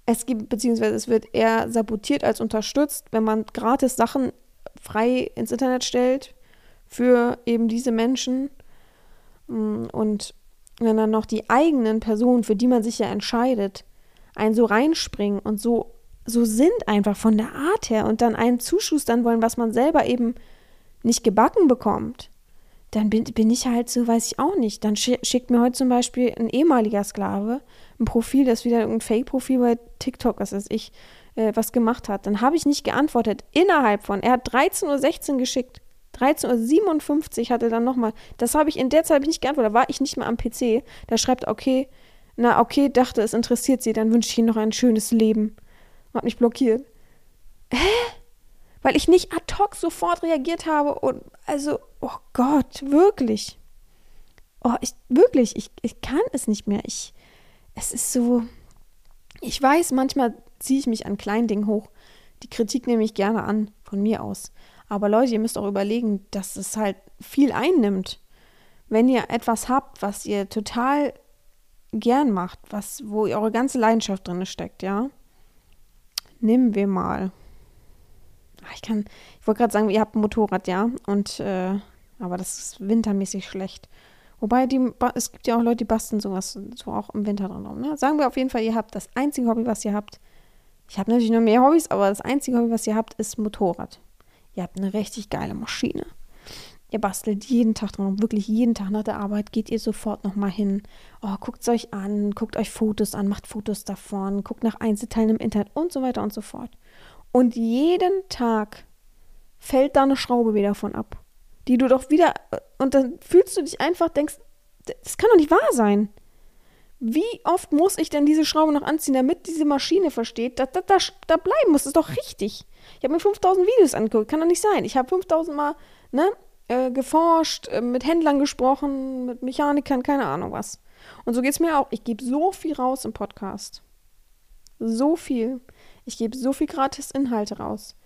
es gibt, beziehungsweise es wird eher sabotiert als unterstützt, wenn man gratis Sachen frei ins Internet stellt für eben diese Menschen. Mm, und wenn dann noch die eigenen Personen, für die man sich ja entscheidet, einen so reinspringen und so so sind einfach von der Art her und dann einen zuschustern wollen, was man selber eben nicht gebacken bekommt. dann bin, bin ich halt so, weiß ich auch nicht. Dann schickt mir heute zum Beispiel ein ehemaliger Sklave ein Profil, das wieder ein Fake-Profil bei TikTok, was weiß ich, äh, was gemacht hat. Dann habe ich nicht geantwortet. Innerhalb von, er hat 13.16 Uhr geschickt. 13.57 Uhr hatte dann nochmal. Das habe ich in der Zeit nicht geantwortet. Da war ich nicht mehr am PC. Da schreibt, okay, na okay, dachte, es interessiert sie, dann wünsche ich ihnen noch ein schönes Leben. Hat mich blockiert. Hä? Weil ich nicht ad hoc sofort reagiert habe und also, oh Gott, wirklich. Oh, ich, wirklich, ich, ich kann es nicht mehr. Ich, es ist so, ich weiß, manchmal ziehe ich mich an kleinen Dingen hoch. Die Kritik nehme ich gerne an, von mir aus. Aber Leute, ihr müsst auch überlegen, dass es halt viel einnimmt. Wenn ihr etwas habt, was ihr total gern macht, was, wo eure ganze Leidenschaft drin steckt, ja. Nehmen wir mal. Ah, ich kann, ich wollte gerade sagen, ihr habt ein Motorrad, ja. Und, äh, aber das ist wintermäßig schlecht. Wobei, die, es gibt ja auch Leute, die basteln sowas so auch im Winter dran rum. Ne? Sagen wir auf jeden Fall, ihr habt das einzige Hobby, was ihr habt. Ich habe natürlich noch mehr Hobbys, aber das einzige Hobby, was ihr habt, ist Motorrad. Ihr habt eine richtig geile Maschine. Ihr bastelt jeden Tag dran, wirklich jeden Tag nach der Arbeit geht ihr sofort nochmal hin. Oh, guckt es euch an, guckt euch Fotos an, macht Fotos davon, guckt nach Einzelteilen im Internet und so weiter und so fort. Und jeden Tag fällt da eine Schraube wieder von ab, die du doch wieder, und dann fühlst du dich einfach, denkst, das kann doch nicht wahr sein. Wie oft muss ich denn diese Schraube noch anziehen, damit diese Maschine versteht, dass das da, da bleiben muss? Das ist doch richtig. Ich habe mir 5000 Videos angeguckt, kann doch nicht sein. Ich habe 5000 Mal ne, äh, geforscht, äh, mit Händlern gesprochen, mit Mechanikern, keine Ahnung was. Und so geht es mir auch. Ich gebe so viel raus im Podcast. So viel. Ich gebe so viel gratis Inhalte raus.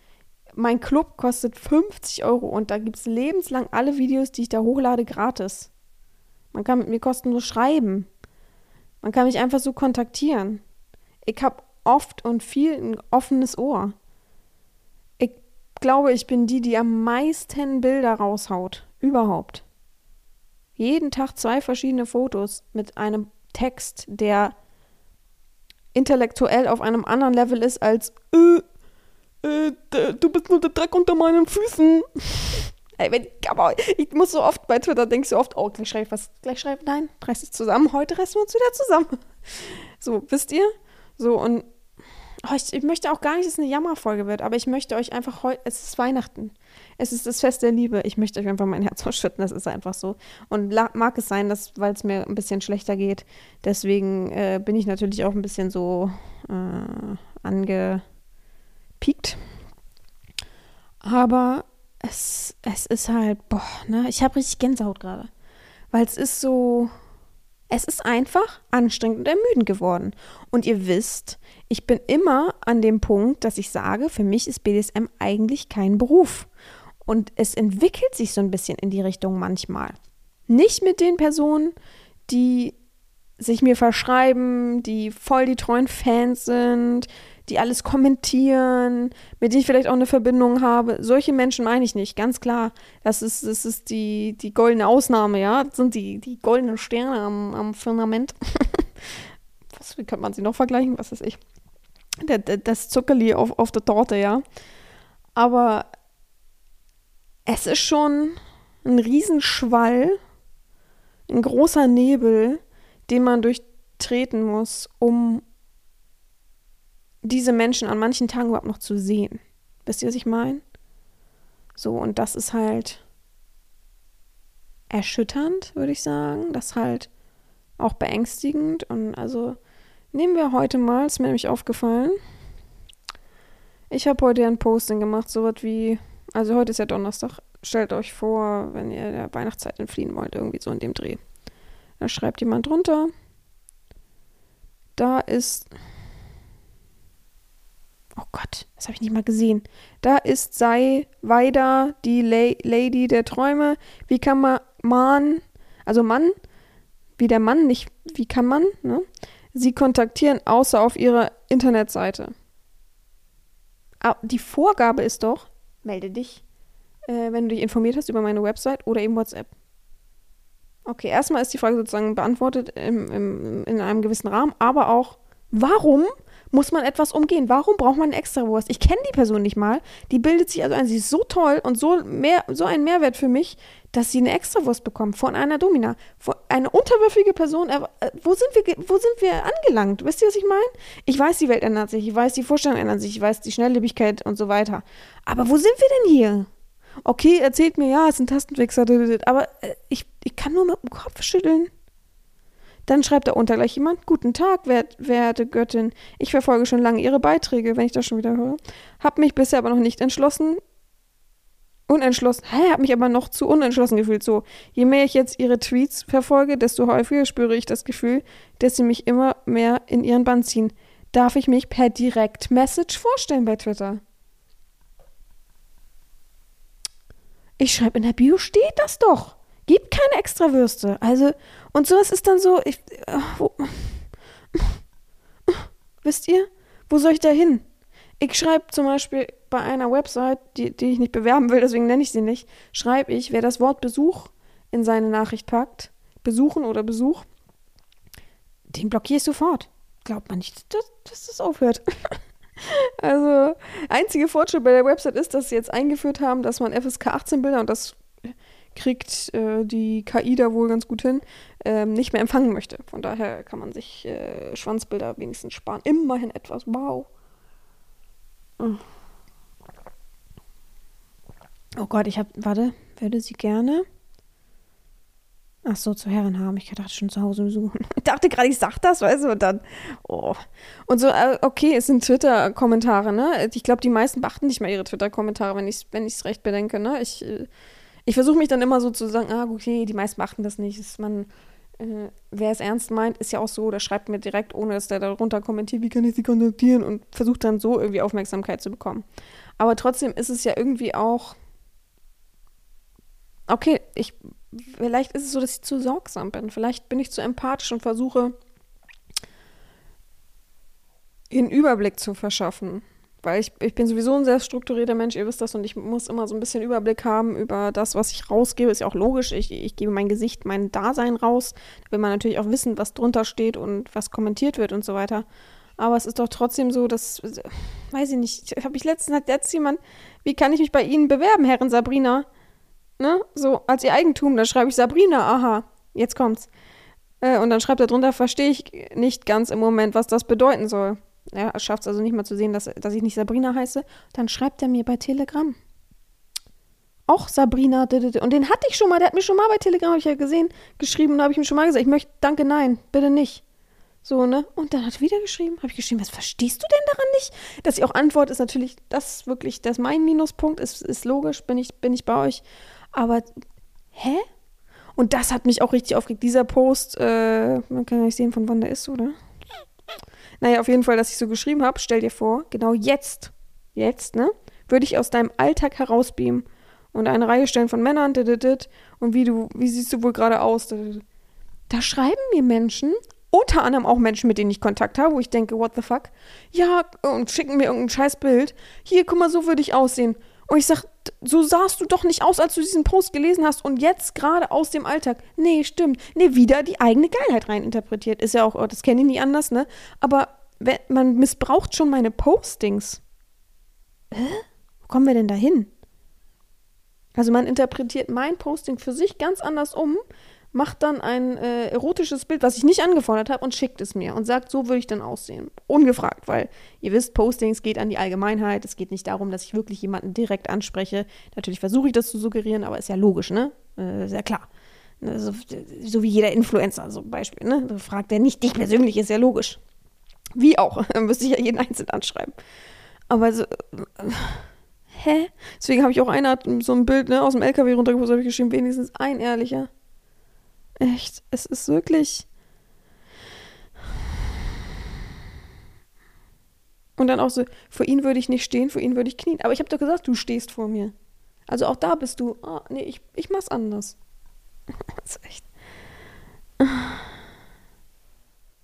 Mein Club kostet 50 Euro und da gibt es lebenslang alle Videos, die ich da hochlade, gratis. Man kann mit mir kostenlos schreiben. Man kann mich einfach so kontaktieren. Ich habe oft und viel ein offenes Ohr. Ich glaube, ich bin die, die am meisten Bilder raushaut. Überhaupt. Jeden Tag zwei verschiedene Fotos mit einem Text, der intellektuell auf einem anderen Level ist als äh, äh, du bist nur der Dreck unter meinen Füßen. <laughs> Ey, wenn, ich muss so oft bei Twitter denke so oft, oh, gleich schreibe ich was, gleich schreibe nein, reiß es zusammen, heute reißen wir uns wieder zusammen. <laughs> So, wisst ihr? So, und oh, ich, ich, möchte auch gar nicht, dass es eine Jammerfolge wird, aber ich möchte euch einfach heute, es ist Weihnachten. Es ist das Fest der Liebe. Ich möchte euch einfach mein Herz <laughs> ausschütten, das ist einfach so. Und mag es sein, dass, weil es mir ein bisschen schlechter geht, deswegen äh, bin ich natürlich auch ein bisschen so äh, angepiekt. Aber es, es ist halt, boah, ne, ich habe richtig Gänsehaut gerade. Weil es ist so, es ist einfach anstrengend und ermüdend geworden. Und ihr wisst, ich bin immer an dem Punkt, dass ich sage, für mich ist BDSM eigentlich kein Beruf. Und es entwickelt sich so ein bisschen in die Richtung manchmal. Nicht mit den Personen, die sich mir verschreiben, die voll die treuen Fans sind, die alles kommentieren, mit denen ich vielleicht auch eine Verbindung habe. Solche Menschen meine ich nicht, ganz klar. Das ist, das ist die, die goldene Ausnahme, ja. Das sind die, die goldenen Sterne am, am Firmament. <laughs> Was, wie könnte man sie noch vergleichen? Was weiß ich. Das Zuckerli auf, auf der Torte, ja. Aber es ist schon ein Riesenschwall, ein großer Nebel, den man durchtreten muss, um diese Menschen an manchen Tagen überhaupt noch zu sehen. Wisst ihr, was ich meine? So, und das ist halt erschütternd, würde ich sagen. Das halt auch beängstigend. Und also nehmen wir heute mal, ist mir nämlich aufgefallen. Ich habe heute ein Posting gemacht, so was wie, also heute ist ja Donnerstag. Stellt euch vor, wenn ihr der Weihnachtszeit entfliehen wollt, irgendwie so in dem Dreh. Da schreibt jemand drunter. Da ist Oh Gott, das habe ich nicht mal gesehen. Da ist sei weiter die La Lady der Träume. Wie kann man, man, also Mann, wie der Mann, nicht wie kann man, ne? Sie kontaktieren, außer auf ihrer Internetseite. Ah, die Vorgabe ist doch, melde dich, äh, wenn du dich informiert hast über meine Website oder eben WhatsApp. Okay, erstmal ist die Frage sozusagen beantwortet im, im, in einem gewissen Rahmen, aber auch, warum muss man etwas umgehen. Warum braucht man eine Extrawurst? Ich kenne die Person nicht mal. Die bildet sich also ein, sie ist so toll und so, mehr, so ein Mehrwert für mich. Dass sie eine Extrawurst bekommen von einer Domina. Von eine unterwürfige Person. Äh, wo, sind wir, wo sind wir angelangt? Wisst ihr, was ich meine? Ich weiß, die Welt ändert sich. Ich weiß, die Vorstellungen ändern sich. Ich weiß, die Schnelllebigkeit und so weiter. Aber wo sind wir denn hier? Okay, erzählt mir, ja, es sind Tastenfixer, aber äh, ich, ich kann nur mit dem Kopf schütteln. Dann schreibt da unter gleich jemand, guten Tag, wert, werte Göttin. Ich verfolge schon lange Ihre Beiträge, wenn ich das schon wieder höre. Hab mich bisher aber noch nicht entschlossen, unentschlossen, hä, hab mich aber noch zu unentschlossen gefühlt. So, je mehr ich jetzt ihre Tweets verfolge, desto häufiger spüre ich das Gefühl, dass sie mich immer mehr in ihren Bann ziehen. Darf ich mich per Direct-Message vorstellen bei Twitter? Ich schreibe in der Bio, steht das doch. Gibt keine Extrawürste. Also, und sowas ist dann so, ich, äh, wo, <laughs> wisst ihr, wo soll ich da hin? Ich schreibe zum Beispiel bei einer Website, die, die ich nicht bewerben will, deswegen nenne ich sie nicht, schreibe ich, wer das Wort Besuch in seine Nachricht packt, besuchen oder Besuch, den blockiere ich sofort. Glaubt man nicht, dass, dass das aufhört. <laughs> also, einzige Fortschritt bei der Website ist, dass sie jetzt eingeführt haben, dass man FSK 18 Bilder und das kriegt äh, die KI da wohl ganz gut hin, ähm, nicht mehr empfangen möchte. Von daher kann man sich äh, Schwanzbilder wenigstens sparen. Immerhin etwas. Wow. Oh Gott, ich habe, warte, würde sie gerne. Ach so, zu Herren haben. Ich dachte schon zu Hause besuchen. <laughs> Ich dachte gerade, ich sag das, weißt du, und dann, oh. Und so, äh, okay, es sind Twitter-Kommentare, ne? Ich glaube, die meisten beachten nicht mal ihre Twitter-Kommentare, wenn ich es wenn recht bedenke, ne? Ich, äh, ich versuche mich dann immer so zu sagen, ah, okay, die meisten beachten das nicht. Ist man, äh, wer es ernst meint, ist ja auch so, der schreibt mir direkt, ohne dass der darunter kommentiert, wie kann ich sie kontaktieren und versucht dann so irgendwie Aufmerksamkeit zu bekommen. Aber trotzdem ist es ja irgendwie auch, okay, ich, vielleicht ist es so, dass ich zu sorgsam bin, vielleicht bin ich zu empathisch und versuche, einen Überblick zu verschaffen weil ich, ich bin sowieso ein sehr strukturierter Mensch, ihr wisst das, und ich muss immer so ein bisschen Überblick haben über das, was ich rausgebe. Ist ja auch logisch, ich, ich gebe mein Gesicht, mein Dasein raus. Da will man natürlich auch wissen, was drunter steht und was kommentiert wird und so weiter. Aber es ist doch trotzdem so, dass, weiß ich nicht, habe ich letztens, hat jetzt jemand, wie kann ich mich bei Ihnen bewerben, Herrin Sabrina? Ne? So, als Ihr Eigentum, da schreibe ich Sabrina, aha, jetzt kommt's. Äh, und dann schreibt er drunter, verstehe ich nicht ganz im Moment, was das bedeuten soll er schafft es also nicht mal zu sehen, dass, dass ich nicht Sabrina heiße, dann schreibt er mir bei Telegram. Auch Sabrina, und den hatte ich schon mal, der hat mir schon mal bei Telegram, habe ich ja gesehen, geschrieben und habe ich ihm schon mal gesagt, ich möchte, danke, nein, bitte nicht. So, ne? Und dann hat er wieder geschrieben, habe ich geschrieben, was verstehst du denn daran nicht? Dass ich auch antworte, ist natürlich, das wirklich, das mein Minuspunkt, ist, ist logisch, bin ich, bin ich bei euch. Aber, hä? Und das hat mich auch richtig aufgeregt. Dieser Post, äh, man kann ja nicht sehen, von wann der ist, oder? Naja, auf jeden Fall, dass ich so geschrieben habe, stell dir vor, genau jetzt, jetzt, ne, würde ich aus deinem Alltag herausbeamen und eine Reihe stellen von Männern, dit, und wie du, wie siehst du wohl gerade aus? Da schreiben mir Menschen, unter anderem auch Menschen, mit denen ich Kontakt habe, wo ich denke, what the fuck? Ja, und schicken mir irgendein scheiß Bild. Hier, guck mal, so würde ich aussehen. Und ich sag, so sahst du doch nicht aus, als du diesen Post gelesen hast und jetzt gerade aus dem Alltag. Nee, stimmt. Nee, wieder die eigene Geilheit reininterpretiert. Ist ja auch, oh, das kenne ich nie anders, ne? Aber wenn, man missbraucht schon meine Postings. Hä? Wo kommen wir denn da hin? Also man interpretiert mein Posting für sich ganz anders um, macht dann ein äh, erotisches Bild, was ich nicht angefordert habe, und schickt es mir und sagt, so würde ich dann aussehen. Ungefragt, weil ihr wisst, Postings geht an die Allgemeinheit. Es geht nicht darum, dass ich wirklich jemanden direkt anspreche. Natürlich versuche ich das zu suggerieren, aber ist ja logisch, ne? Äh, sehr klar. Ne, so, so, wie jeder Influencer, so Beispiel, ne? So fragt er nicht dich persönlich, ist ja logisch. Wie auch, <laughs> dann müsste ich ja jeden einzeln anschreiben. Aber so, äh, hä? Deswegen habe ich auch einer so ein Bild ne, aus dem LKW runtergepostet, habe ich geschrieben, wenigstens ein ehrlicher. Echt, es ist wirklich. Und dann auch so, vor ihn würde ich nicht stehen, vor ihn würde ich knien. Aber ich habe doch gesagt, du stehst vor mir. Also auch da bist du, oh, nee, ich, ich mach's anders. <laughs> das ist echt.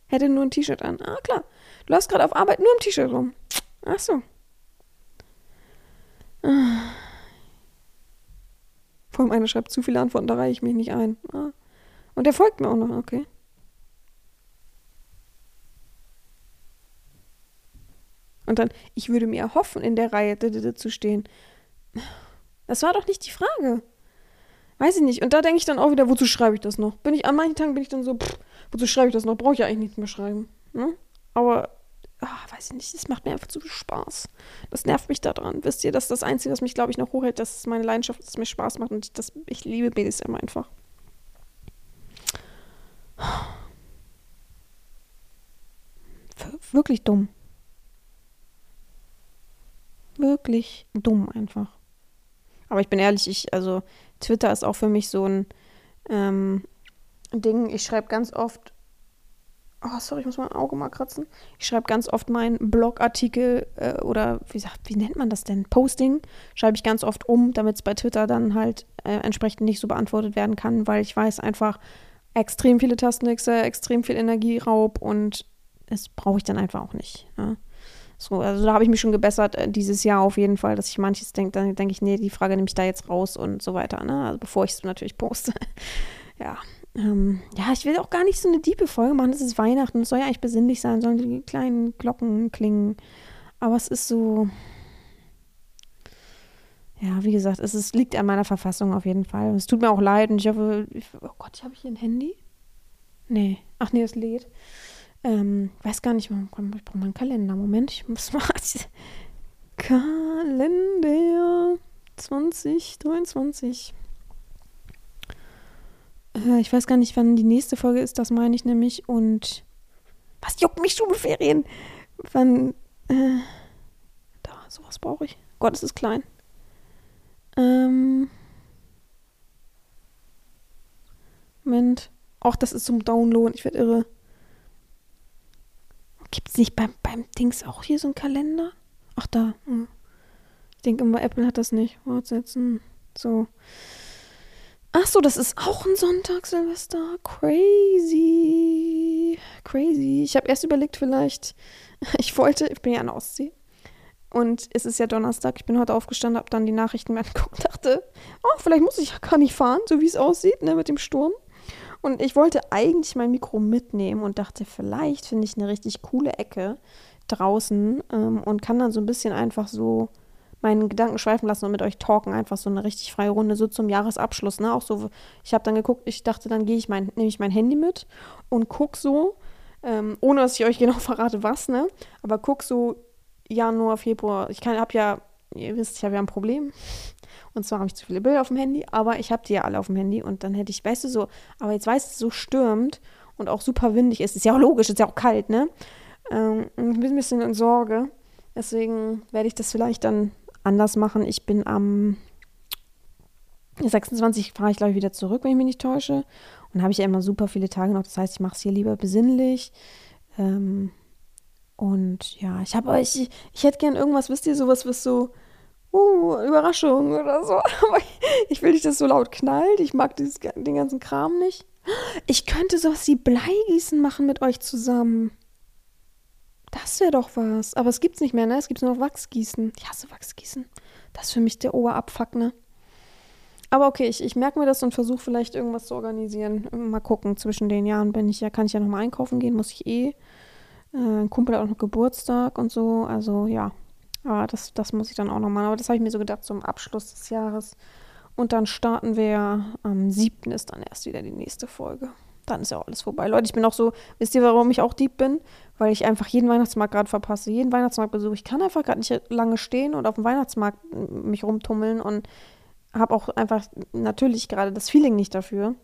Hätte nur ein T-Shirt an. Ah, klar. Du läufst gerade auf Arbeit nur im T-Shirt rum. Ach so. Vor allem einer schreibt zu viele Antworten, da reiche ich mich nicht ein. Ah. Und der folgt mir auch noch, okay. Und dann, ich würde mir erhoffen, in der Reihe zu stehen. Das war doch nicht die Frage. weiß ich nicht. Und da denke ich dann auch wieder, wozu schreibe ich das noch? Bin ich, an manchen Tagen bin ich dann so, pff, wozu schreibe ich das noch? Brauche ich ja eigentlich nichts mehr schreiben. Ne? Aber, ach, weiß ich nicht, es macht mir einfach zu viel Spaß. Das nervt mich daran. Wisst ihr, das ist das Einzige, was mich, glaube ich, noch hochhält, dass es meine Leidenschaft, dass es mir Spaß macht und ich, das, ich liebe BDSM einfach. Wirklich dumm. Wirklich dumm einfach. Aber ich bin ehrlich, ich, also Twitter ist auch für mich so ein ähm, Ding. Ich schreibe ganz oft, oh sorry, ich muss mein Auge mal kratzen. Ich schreibe ganz oft meinen Blogartikel äh, oder wie, sagt, wie nennt man das denn? Posting schreibe ich ganz oft um, damit es bei Twitter dann halt äh, entsprechend nicht so beantwortet werden kann, weil ich weiß einfach extrem viele Tastenwechsel, extrem viel Energieraub und das brauche ich dann einfach auch nicht. Ja. So, also da habe ich mich schon gebessert äh, dieses Jahr auf jeden Fall, dass ich manches denke, dann denke ich, nee, die Frage nehme ich da jetzt raus und so weiter, ne? Also bevor ich es natürlich poste. <laughs> ja. Ähm, ja, ich will auch gar nicht so eine diebe Folge machen. Es ist Weihnachten, es soll ja eigentlich besinnlich sein, sollen die kleinen Glocken klingen. Aber es ist so. Ja, wie gesagt, es ist, liegt an meiner Verfassung auf jeden Fall. Es tut mir auch leid und ich hoffe, ich, oh Gott, habe ich hier ein Handy? Nee. Ach nee, es lädt. Ähm, weiß gar nicht, ich brauche mal einen Kalender. Moment, ich muss <laughs> mal. Kalender 2023. Äh, ich weiß gar nicht, wann die nächste Folge ist, das meine ich nämlich. Und. Was juckt mich Schulferien? Wann. Äh, da, sowas brauche ich. Gott, es ist klein. Ähm. Moment. Ach, das ist zum Download. Ich werde irre. Gibt es nicht beim, beim Dings auch hier so einen Kalender? Ach, da. Hm. Ich denke immer, Apple hat das nicht. Fortsetzen. So. Ach so, das ist auch ein Sonntag, Silvester. Crazy. Crazy. Ich habe erst überlegt, vielleicht. <laughs> Ich wollte, ich bin ja an der Ostsee. Und es ist ja Donnerstag. Ich bin heute aufgestanden, habe dann die Nachrichten mir angeguckt, <laughs> dachte, oh, vielleicht muss ich gar nicht fahren, so wie es aussieht, ne, mit dem Sturm. Und ich wollte eigentlich mein Mikro mitnehmen und dachte, vielleicht finde ich eine richtig coole Ecke draußen ähm, und kann dann so ein bisschen einfach so meinen Gedanken schweifen lassen und mit euch talken, einfach so eine richtig freie Runde, so zum Jahresabschluss, ne? Auch so, ich habe dann geguckt, ich dachte, dann gehe ich mein, nehme ich mein Handy mit und guck so, ähm, ohne dass ich euch <laughs> genau verrate, was, ne? Aber guck so Januar, Februar, ich kann, habe ja, ihr wisst, ich habe ja ein Problem. Und zwar habe ich zu viele Bilder auf dem Handy, aber ich habe die ja alle auf dem Handy und dann hätte ich, weißt du so, aber jetzt weißt du, so stürmt und auch super windig ist. Ist ja auch logisch, ist ja auch kalt, ne? Ähm, ich bin ein bisschen in Sorge. Deswegen werde ich das vielleicht dann anders machen. Ich bin am 26 fahre ich, glaube ich, wieder zurück, wenn ich mich nicht täusche. Und habe ich ja immer super viele Tage noch. Das heißt, ich mache es hier lieber besinnlich. Ähm, und ja, ich habe euch, ich, ich hätte gern irgendwas, wisst ihr, sowas, was so uh, Überraschung oder so. <laughs> Aber ich will nicht, dass es so laut knallt. Ich mag dieses, den ganzen Kram nicht. Ich könnte sowas wie Bleigießen machen mit euch zusammen. Das wäre doch was. Aber es gibt's nicht mehr, ne? Es gibt nur noch Wachsgießen. Ich hasse Wachsgießen. Das ist für mich der Oberabfuck, ne? Aber okay, ich, ich merke mir das und versuche vielleicht irgendwas zu organisieren. Mal gucken. Zwischen den Jahren bin ich ja, kann ich ja nochmal einkaufen gehen, muss ich eh. Äh, ein Kumpel hat auch noch Geburtstag und so. Also ja, aber das, das muss ich dann auch noch machen. Aber das habe ich mir so gedacht zum Abschluss des Jahres. Und dann starten wir am 7. ist dann erst wieder die nächste Folge. Dann ist ja auch alles vorbei. Leute, ich bin auch so, wisst ihr, warum ich auch Dieb bin? Weil ich einfach jeden Weihnachtsmarkt gerade verpasse. Jeden Weihnachtsmarkt besuche. Ich kann einfach gerade nicht lange stehen und auf dem Weihnachtsmarkt mich rumtummeln und habe auch einfach natürlich gerade das Feeling nicht dafür.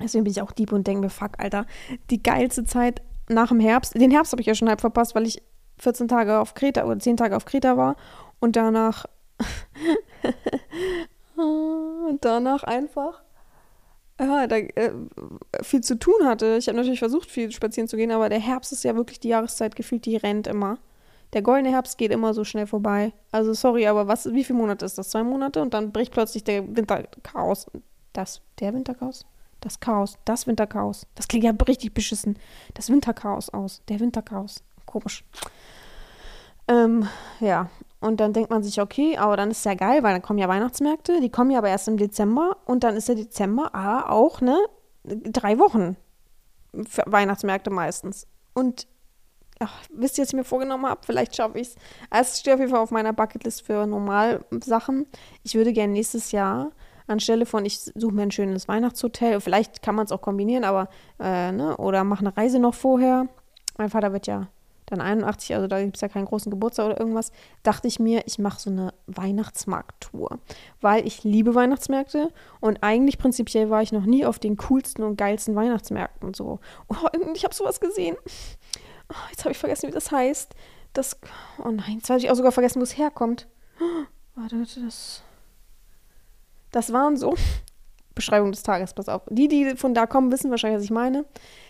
Deswegen bin ich auch Dieb und denke mir, fuck, Alter, die geilste Zeit nach dem Herbst. Den Herbst habe ich ja schon halb verpasst, weil ich 14 Tage auf Kreta oder 10 Tage auf Kreta war und danach <laughs> und danach einfach ja, da, äh, viel zu tun hatte. Ich habe natürlich versucht, viel spazieren zu gehen, aber der Herbst ist ja wirklich die Jahreszeit gefühlt, die rennt immer. Der goldene Herbst geht immer so schnell vorbei. Also sorry, aber was, wie viele Monate ist das? Zwei Monate und dann bricht plötzlich der Winterchaos. Das, der Winterchaos? Das Chaos, das Winterchaos. Das klingt ja richtig beschissen. Das Winterchaos aus. Der Winterchaos. Komisch. Ähm, ja, und dann denkt man sich, okay, aber dann ist ja geil, weil dann kommen ja Weihnachtsmärkte, die kommen ja aber erst im Dezember und dann ist der Dezember aber auch, ne, drei Wochen für Weihnachtsmärkte meistens. Und ach, wisst ihr, was ich mir vorgenommen habe? Vielleicht schaffe ich es. Also, es steht auf jeden Fall auf meiner Bucketlist für Normalsachen. Ich würde gerne nächstes Jahr anstelle von ich suche mir ein schönes Weihnachtshotel. Vielleicht kann man es auch kombinieren, aber äh, ne? oder mache eine Reise noch vorher. Mein Vater wird ja dann 81, also da gibt es ja keinen großen Geburtstag oder irgendwas, dachte ich mir, ich mache so eine Weihnachtsmarkttour, weil ich liebe Weihnachtsmärkte und eigentlich prinzipiell war ich noch nie auf den coolsten und geilsten Weihnachtsmärkten so. Oh, ich habe sowas gesehen. Oh, jetzt habe ich vergessen, wie das heißt. Das, oh nein, jetzt habe ich auch sogar vergessen, wo es herkommt. Warte, das, das waren so Beschreibung des Tages, pass auf. Die, die von da kommen, wissen wahrscheinlich, was ich meine.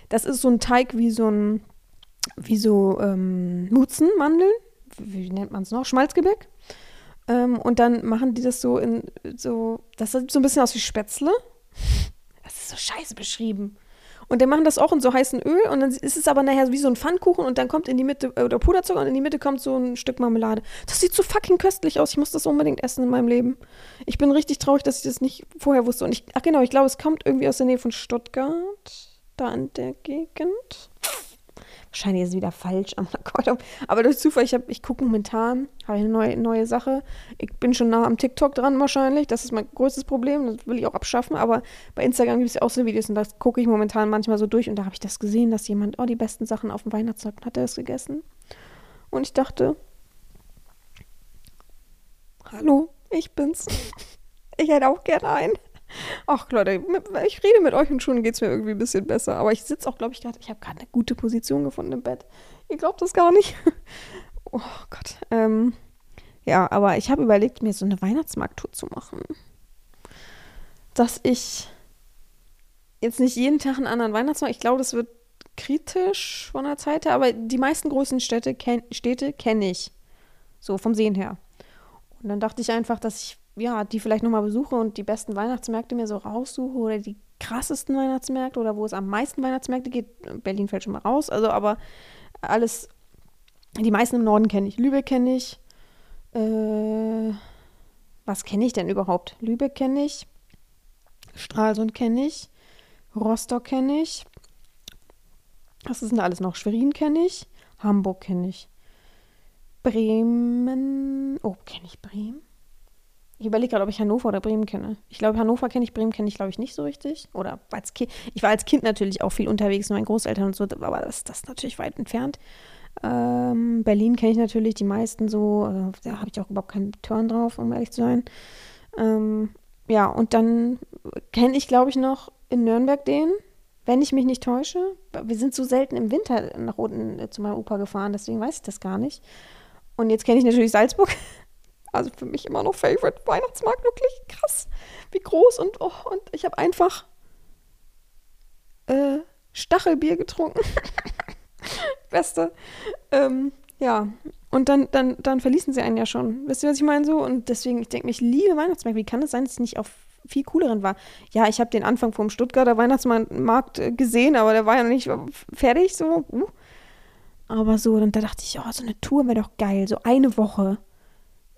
Das ist so ein Teig wie so ein wie so ähm, Nutzenmandeln, wie, wie nennt man es noch, Schmalzgebäck. Ähm, und dann machen die das so in so, das sieht so ein bisschen aus wie Spätzle. <laughs> Das ist so scheiße beschrieben. Und die machen das auch in so heißem Öl und dann ist es aber nachher wie so ein Pfannkuchen und dann kommt in die Mitte, äh, oder Puderzucker und in die Mitte kommt so ein Stück Marmelade. Das sieht so fucking köstlich aus. Ich muss das unbedingt essen in meinem Leben. Ich bin richtig traurig, dass ich das nicht vorher wusste. Und ich, ach genau, ich glaube, es kommt irgendwie aus der Nähe von Stuttgart. Da in der Gegend. Wahrscheinlich ist es wieder falsch <laughs> am Akkordum. Aber durch Zufall, ich, ich gucke momentan, habe ich eine neue, neue Sache. Ich bin schon nah am TikTok dran wahrscheinlich. Das ist mein größtes Problem. Das will ich auch abschaffen. Aber bei Instagram gibt es ja auch so Videos und das gucke ich momentan manchmal so durch. Und da habe ich das gesehen, dass jemand, oh, die besten Sachen auf dem Weihnachtsmarkt hat er das gegessen. Und ich dachte, hallo, ich bin's. <laughs> Ich hätte auch gerne einen. Ach Leute, ich rede mit euch und schon geht es mir irgendwie ein bisschen besser. Aber ich sitze auch, glaube ich, gerade, ich habe gerade eine gute Position gefunden im Bett. Ihr glaubt das gar nicht. <laughs> Oh Gott. Ähm, ja, aber ich habe überlegt, mir so eine Weihnachtsmarkttour zu machen. Dass ich jetzt nicht jeden Tag einen anderen Weihnachtsmarkt, ich glaube, das wird kritisch von der Zeit her, aber die meisten großen Städte, kenn, Städte kenne ich. So vom Sehen her. Und dann dachte ich einfach, dass ich ja, die vielleicht nochmal besuche und die besten Weihnachtsmärkte mir so raussuche oder die krassesten Weihnachtsmärkte oder wo es am meisten Weihnachtsmärkte geht. Berlin fällt schon mal raus, also aber alles, die meisten im Norden kenne ich. Lübeck kenne ich. Äh, was kenne ich denn überhaupt? Lübeck kenne ich. Stralsund kenne ich. Rostock kenne ich. Was ist denn da alles noch? Schwerin kenne ich. Hamburg kenne ich. Bremen. Oh, kenne ich Bremen? Ich überlege gerade, ob ich Hannover oder Bremen kenne. Ich glaube, Hannover kenne ich, Bremen kenne ich, glaube ich, nicht so richtig. Oder als kind. Ich war als Kind natürlich auch viel unterwegs mit meinen Großeltern und so, aber das, das ist natürlich weit entfernt. Ähm, Berlin kenne ich natürlich die meisten so. Also, da habe ich auch überhaupt keinen Turn drauf, um ehrlich zu sein. Ähm, ja, und dann kenne ich, glaube ich, noch in Nürnberg den, wenn ich mich nicht täusche. Wir sind so selten im Winter nach unten äh, zu meinem Opa gefahren, deswegen weiß ich das gar nicht. Und jetzt kenne ich natürlich Salzburg. <laughs> Also für mich immer noch Favorite Weihnachtsmarkt, wirklich krass, wie groß und, oh, und ich habe einfach äh, Stachelbier getrunken. <laughs> Beste. Ähm, ja, und dann, dann, dann verließen sie einen ja schon. Wisst ihr, was ich meine so? Und deswegen, ich denke mir, ich liebe Weihnachtsmärkte. Wie kann es sein, dass ich nicht auf viel cooleren war? Ja, ich habe den Anfang vom Stuttgarter Weihnachtsmarkt äh, gesehen, aber der war ja noch nicht fertig, so. Uh. Aber so, und da dachte ich, oh, so eine Tour wäre doch geil. So eine Woche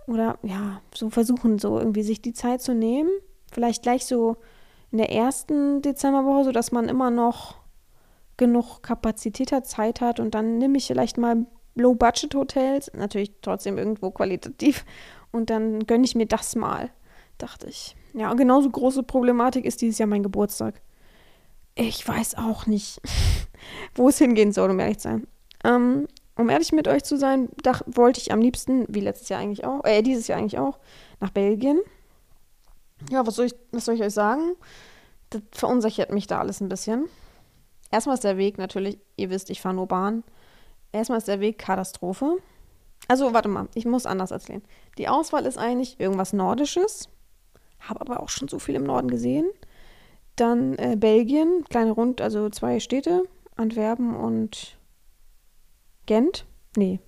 oder ja, so versuchen, so irgendwie sich die Zeit zu nehmen. Vielleicht gleich so in der ersten Dezemberwoche, sodass man immer noch genug Kapazität hat, Zeit hat und dann nehme ich vielleicht mal Low-Budget-Hotels, natürlich trotzdem irgendwo qualitativ und dann gönne ich mir das mal, dachte ich. Ja, und genauso große Problematik ist dieses Jahr mein Geburtstag. Ich weiß auch nicht, <laughs> wo es hingehen soll, um ehrlich zu sein. Ähm, um ehrlich mit euch zu sein, da wollte ich am liebsten, wie letztes Jahr eigentlich auch, äh, dieses Jahr eigentlich auch, nach Belgien. Ja, was soll ich, was soll ich euch sagen? Das verunsichert mich da alles ein bisschen. Erstmal ist der Weg natürlich, ihr wisst, ich fahre nur Bahn. Erstmal ist der Weg Katastrophe. Also, warte mal, ich muss anders erzählen. Die Auswahl ist eigentlich irgendwas Nordisches. Habe aber auch schon so viel im Norden gesehen. Dann äh, Belgien, kleine Rund, also zwei Städte, Antwerpen und Gent, nee,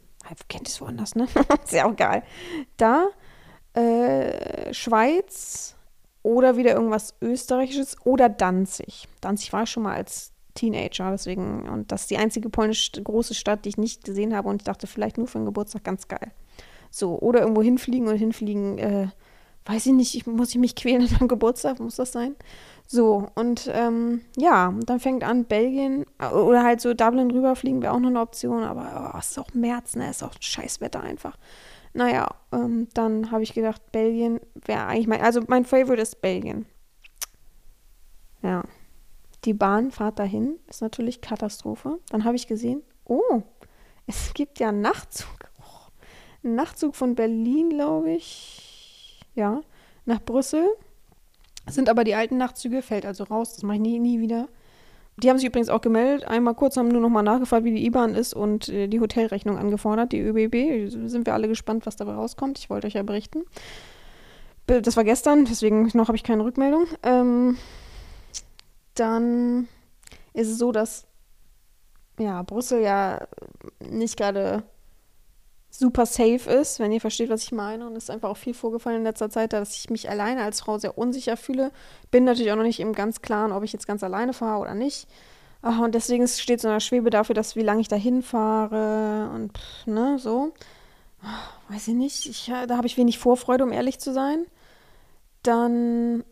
Gent ist woanders, ne? <laughs> ist ja auch geil. Da äh, Schweiz oder wieder irgendwas Österreichisches oder Danzig. Danzig war ich schon mal als Teenager, deswegen, und das ist die einzige polnische große Stadt, die ich nicht gesehen habe und ich dachte, vielleicht nur für den Geburtstag ganz geil. So, oder irgendwo hinfliegen und hinfliegen, äh, weiß ich nicht, ich, muss ich mich quälen an meinem Geburtstag, muss das sein? So, und ähm, ja, dann fängt an Belgien äh, oder halt so Dublin rüberfliegen wäre auch noch eine Option, aber oh, es ist auch März, ne? Ist auch Scheißwetter einfach. Naja, ähm, dann habe ich gedacht, Belgien wäre eigentlich mein, also mein Favorite ist Belgien. Ja. Die Bahnfahrt dahin ist natürlich Katastrophe. Dann habe ich gesehen, oh, es gibt ja einen Nachtzug. Oh, einen Nachtzug von Berlin, glaube ich. Ja, nach Brüssel sind aber die alten Nachtzüge, fällt also raus, das mache ich nie, nie wieder. Die haben sich übrigens auch gemeldet. Einmal kurz haben nur noch mal nachgefragt, wie die IBAN ist und äh, die Hotelrechnung angefordert, die ÖBB. Sind wir alle gespannt, was dabei rauskommt. Ich wollte euch ja berichten. Das war gestern, deswegen noch habe ich keine Rückmeldung. Ähm, dann ist es so, dass ja, Brüssel ja nicht gerade super safe ist, wenn ihr versteht, was ich meine. Und es ist einfach auch viel vorgefallen in letzter Zeit, dass ich mich alleine als Frau sehr unsicher fühle. Bin natürlich auch noch nicht im ganz klaren, ob ich jetzt ganz alleine fahre oder nicht. Und deswegen steht so eine Schwebe dafür, dass wie lange ich da hinfahre und pff, ne, so. Weiß ich nicht. Ich, da habe ich wenig Vorfreude, um ehrlich zu sein. Dann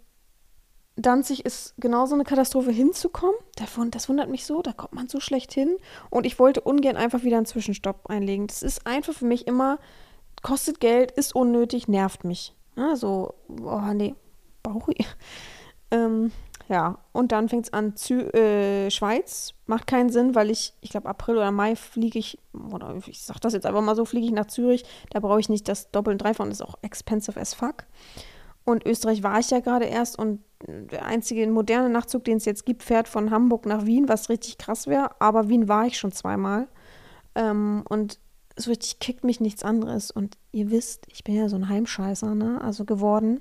Danzig ist genauso eine Katastrophe hinzukommen. Das wundert mich so, da kommt man so schlecht hin. Und ich wollte ungern einfach wieder einen Zwischenstopp einlegen. Das ist einfach für mich immer, kostet Geld, ist unnötig, nervt mich. Also, oh nee, brauche ich. Ähm, ja, und dann fängt es an, Zü äh, Schweiz. Macht keinen Sinn, weil ich, ich glaube, April oder Mai fliege ich, oder ich sag das jetzt einfach mal so, fliege ich nach Zürich. Da brauche ich nicht das Doppel- und Dreifach, das ist auch expensive as fuck. Und Österreich war ich ja gerade erst und der einzige moderne Nachtzug, den es jetzt gibt, fährt von Hamburg nach Wien, was richtig krass wäre. Aber Wien war ich schon zweimal. Ähm, und so richtig kickt mich nichts anderes. Und ihr wisst, ich bin ja so ein Heimscheißer, ne? Also geworden.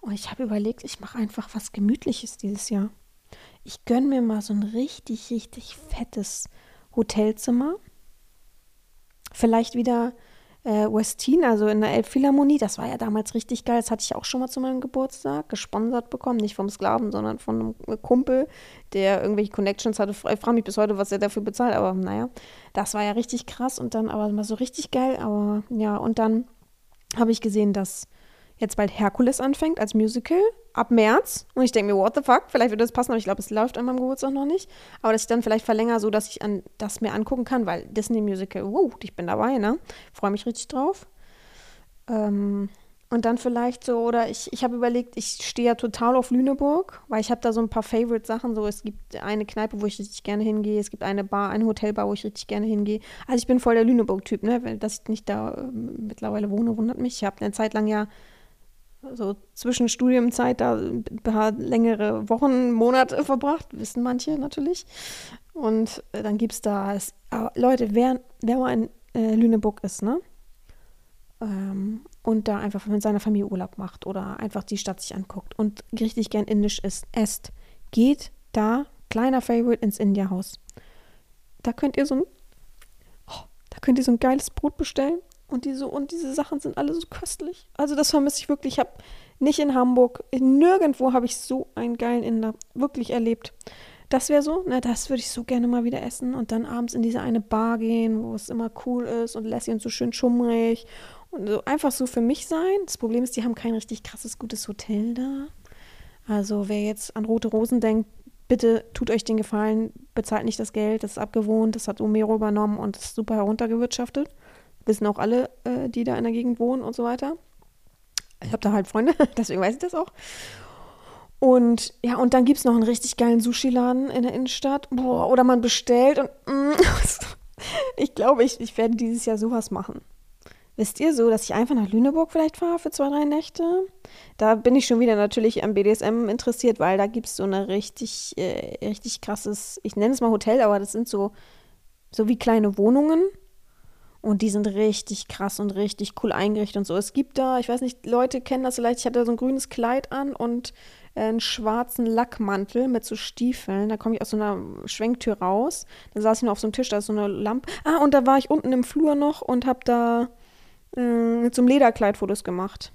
Und ich habe überlegt, ich mache einfach was Gemütliches dieses Jahr. Ich gönne mir mal so ein richtig, richtig fettes Hotelzimmer. Vielleicht wieder äh, Westin, also in der Elbphilharmonie. Das war ja damals richtig geil. Das hatte ich auch schon mal zu meinem Geburtstag gesponsert bekommen. Nicht vom Sklaven, sondern von einem Kumpel, der irgendwelche Connections hatte. Ich frage mich bis heute, was er dafür bezahlt. Aber naja, das war ja richtig krass. Und dann aber mal so richtig geil. Aber ja, und dann habe ich gesehen, dass jetzt bald Herkules anfängt als Musical ab März. Und ich denke mir, what the fuck? Vielleicht würde das passen, aber ich glaube, es läuft an meinem Geburtstag noch nicht. Aber dass ich dann vielleicht verlängere, so dass ich an das mir angucken kann, weil Disney Musical, wow, ich bin dabei, ne? Freue mich richtig drauf. Ähm, und dann vielleicht so, oder ich, ich habe überlegt, ich stehe ja total auf Lüneburg, weil ich habe da so ein paar Favorite-Sachen. So, es gibt eine Kneipe, wo ich richtig gerne hingehe, es gibt eine Bar, eine Hotelbar, wo ich richtig gerne hingehe. Also ich bin voll der Lüneburg-Typ, ne? Dass ich nicht da äh, mittlerweile wohne, wundert mich. Ich habe eine Zeit lang ja so zwischen Studiumzeit da ein paar längere Wochen, Monate verbracht, wissen manche natürlich. Und äh, dann gibt es da, Leute, wer, wer mal in äh, Lüneburg ist, ne? Ähm, und da einfach mit seiner Familie Urlaub macht oder einfach die Stadt sich anguckt und richtig gern indisch isst, esst, geht da, kleiner Favorite, ins India-Haus. Da könnt ihr so ein, oh, da könnt ihr so ein geiles Brot bestellen und diese, und diese Sachen sind alle so köstlich. Also das vermisse ich wirklich. Ich habe nicht in Hamburg, nirgendwo habe ich so einen geilen Inder wirklich erlebt. Das wäre so, ne, das würde ich so gerne mal wieder essen und dann abends in diese eine Bar gehen, wo es immer cool ist und Lassie und so schön schummrig und so einfach so für mich sein. Das Problem ist, die haben kein richtig krasses, gutes Hotel da. Also wer jetzt an Rote Rosen denkt, bitte tut euch den Gefallen, bezahlt nicht das Geld, das ist abgewohnt, das hat Omero übernommen und ist super heruntergewirtschaftet wissen auch alle, äh, die da in der Gegend wohnen und so weiter. Ich habe da halt Freunde, <laughs> deswegen weiß ich das auch. Und ja, und dann gibt es noch einen richtig geilen Sushi-Laden in der Innenstadt. Boah, oder man bestellt und mm, <laughs> ich glaube, ich, ich werde dieses Jahr sowas machen. Wisst ihr so, dass ich einfach nach Lüneburg vielleicht fahre für zwei, drei Nächte? Da bin ich schon wieder natürlich am BDSM interessiert, weil da gibt es so eine richtig, äh, richtig krasses, ich nenne es mal Hotel, aber das sind so, so wie kleine Wohnungen und die sind richtig krass und richtig cool eingerichtet und so. Es gibt da, ich weiß nicht, Leute kennen das vielleicht, ich hatte so ein grünes Kleid an und einen schwarzen Lackmantel mit so Stiefeln. Da komme ich aus so einer Schwenktür raus. Da saß ich nur auf so einem Tisch, da ist so eine Lampe. Ah, und da war ich unten im Flur noch und habe da äh, mit Lederkleid Fotos gemacht.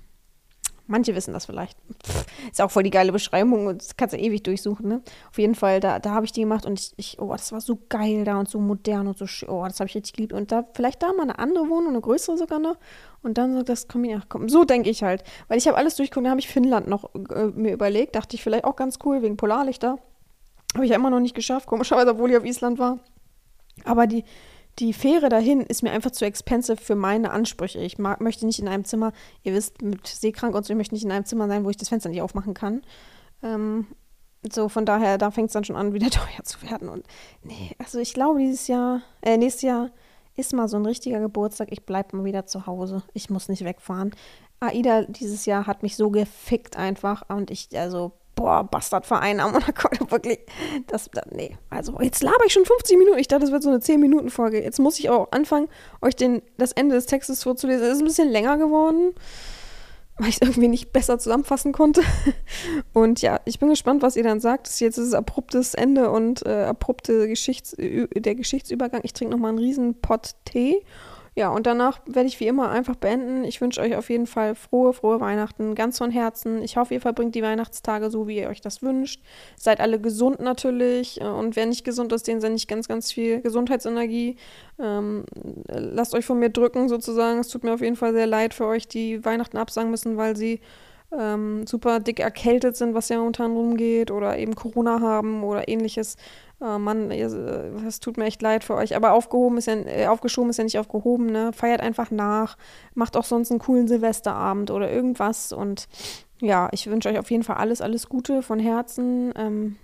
Manche wissen das vielleicht. Pff, ist auch voll die geile Beschreibung und das kannst du ewig durchsuchen, ne? Auf jeden Fall, da, da habe ich die gemacht und ich, ich, oh, das war so geil da und so modern und so schön. Oh, das habe ich richtig geliebt. Und da, vielleicht da mal eine andere Wohnung, eine größere sogar noch. Und dann so, das komm, ach komm, so denke ich halt. Weil ich habe alles durchgeguckt, da habe ich Finnland noch äh, mir überlegt. Dachte ich vielleicht auch ganz cool, wegen Polarlichter. Habe ich ja immer noch nicht geschafft, komischerweise, obwohl ich auf Island war. Aber die, die Fähre dahin ist mir einfach zu expensive für meine Ansprüche. Ich mag, möchte nicht in einem Zimmer, ihr wisst, mit seekrank und so, ich möchte nicht in einem Zimmer sein, wo ich das Fenster nicht aufmachen kann. Ähm, so, von daher, da fängt es dann schon an, <laughs> wieder teuer zu werden. Und nee, also ich glaube, dieses Jahr, äh, nächstes Jahr ist mal so ein richtiger Geburtstag. Ich bleibe mal wieder zu Hause. Ich muss nicht wegfahren. AIDA dieses Jahr hat mich so gefickt einfach. Und ich, also boah, Bastardverein am <laughs> Monaco, wirklich, das, nee, also jetzt laber ich schon 50 Minuten, ich dachte, das wird so eine 10-Minuten-Folge, jetzt muss ich auch anfangen, euch den, das Ende des Textes vorzulesen, es ist ein bisschen länger geworden, weil ich es irgendwie nicht besser zusammenfassen konnte. <laughs> Und ja, ich bin gespannt, was ihr dann sagt, jetzt ist es abruptes Ende und äh, abrupte Geschichts, der Geschichtsübergang, ich trinke nochmal einen riesen Pott Tee ja, und danach werde ich wie immer einfach beenden. Ich wünsche euch auf jeden Fall frohe, frohe Weihnachten, ganz von Herzen. Ich hoffe, ihr verbringt die Weihnachtstage so, wie ihr euch das wünscht. Seid alle gesund natürlich. Äh, und wer nicht gesund ist, den sende ich ganz, ganz viel Gesundheitsenergie. Ähm, lasst euch von mir drücken, sozusagen. Es tut mir auf jeden Fall sehr leid für euch, die Weihnachten absagen müssen, weil sie ähm, super dick erkältet sind, was ja momentan rumgeht, oder eben Corona haben oder ähnliches. Oh Mann, es tut mir echt leid für euch. Aber aufgehoben ist ja, äh, aufgeschoben ist ja nicht aufgehoben, ne? Feiert einfach nach. Macht auch sonst einen coolen Silvesterabend oder irgendwas. Und ja, ich wünsche euch auf jeden Fall alles, alles Gute von Herzen. Ähm,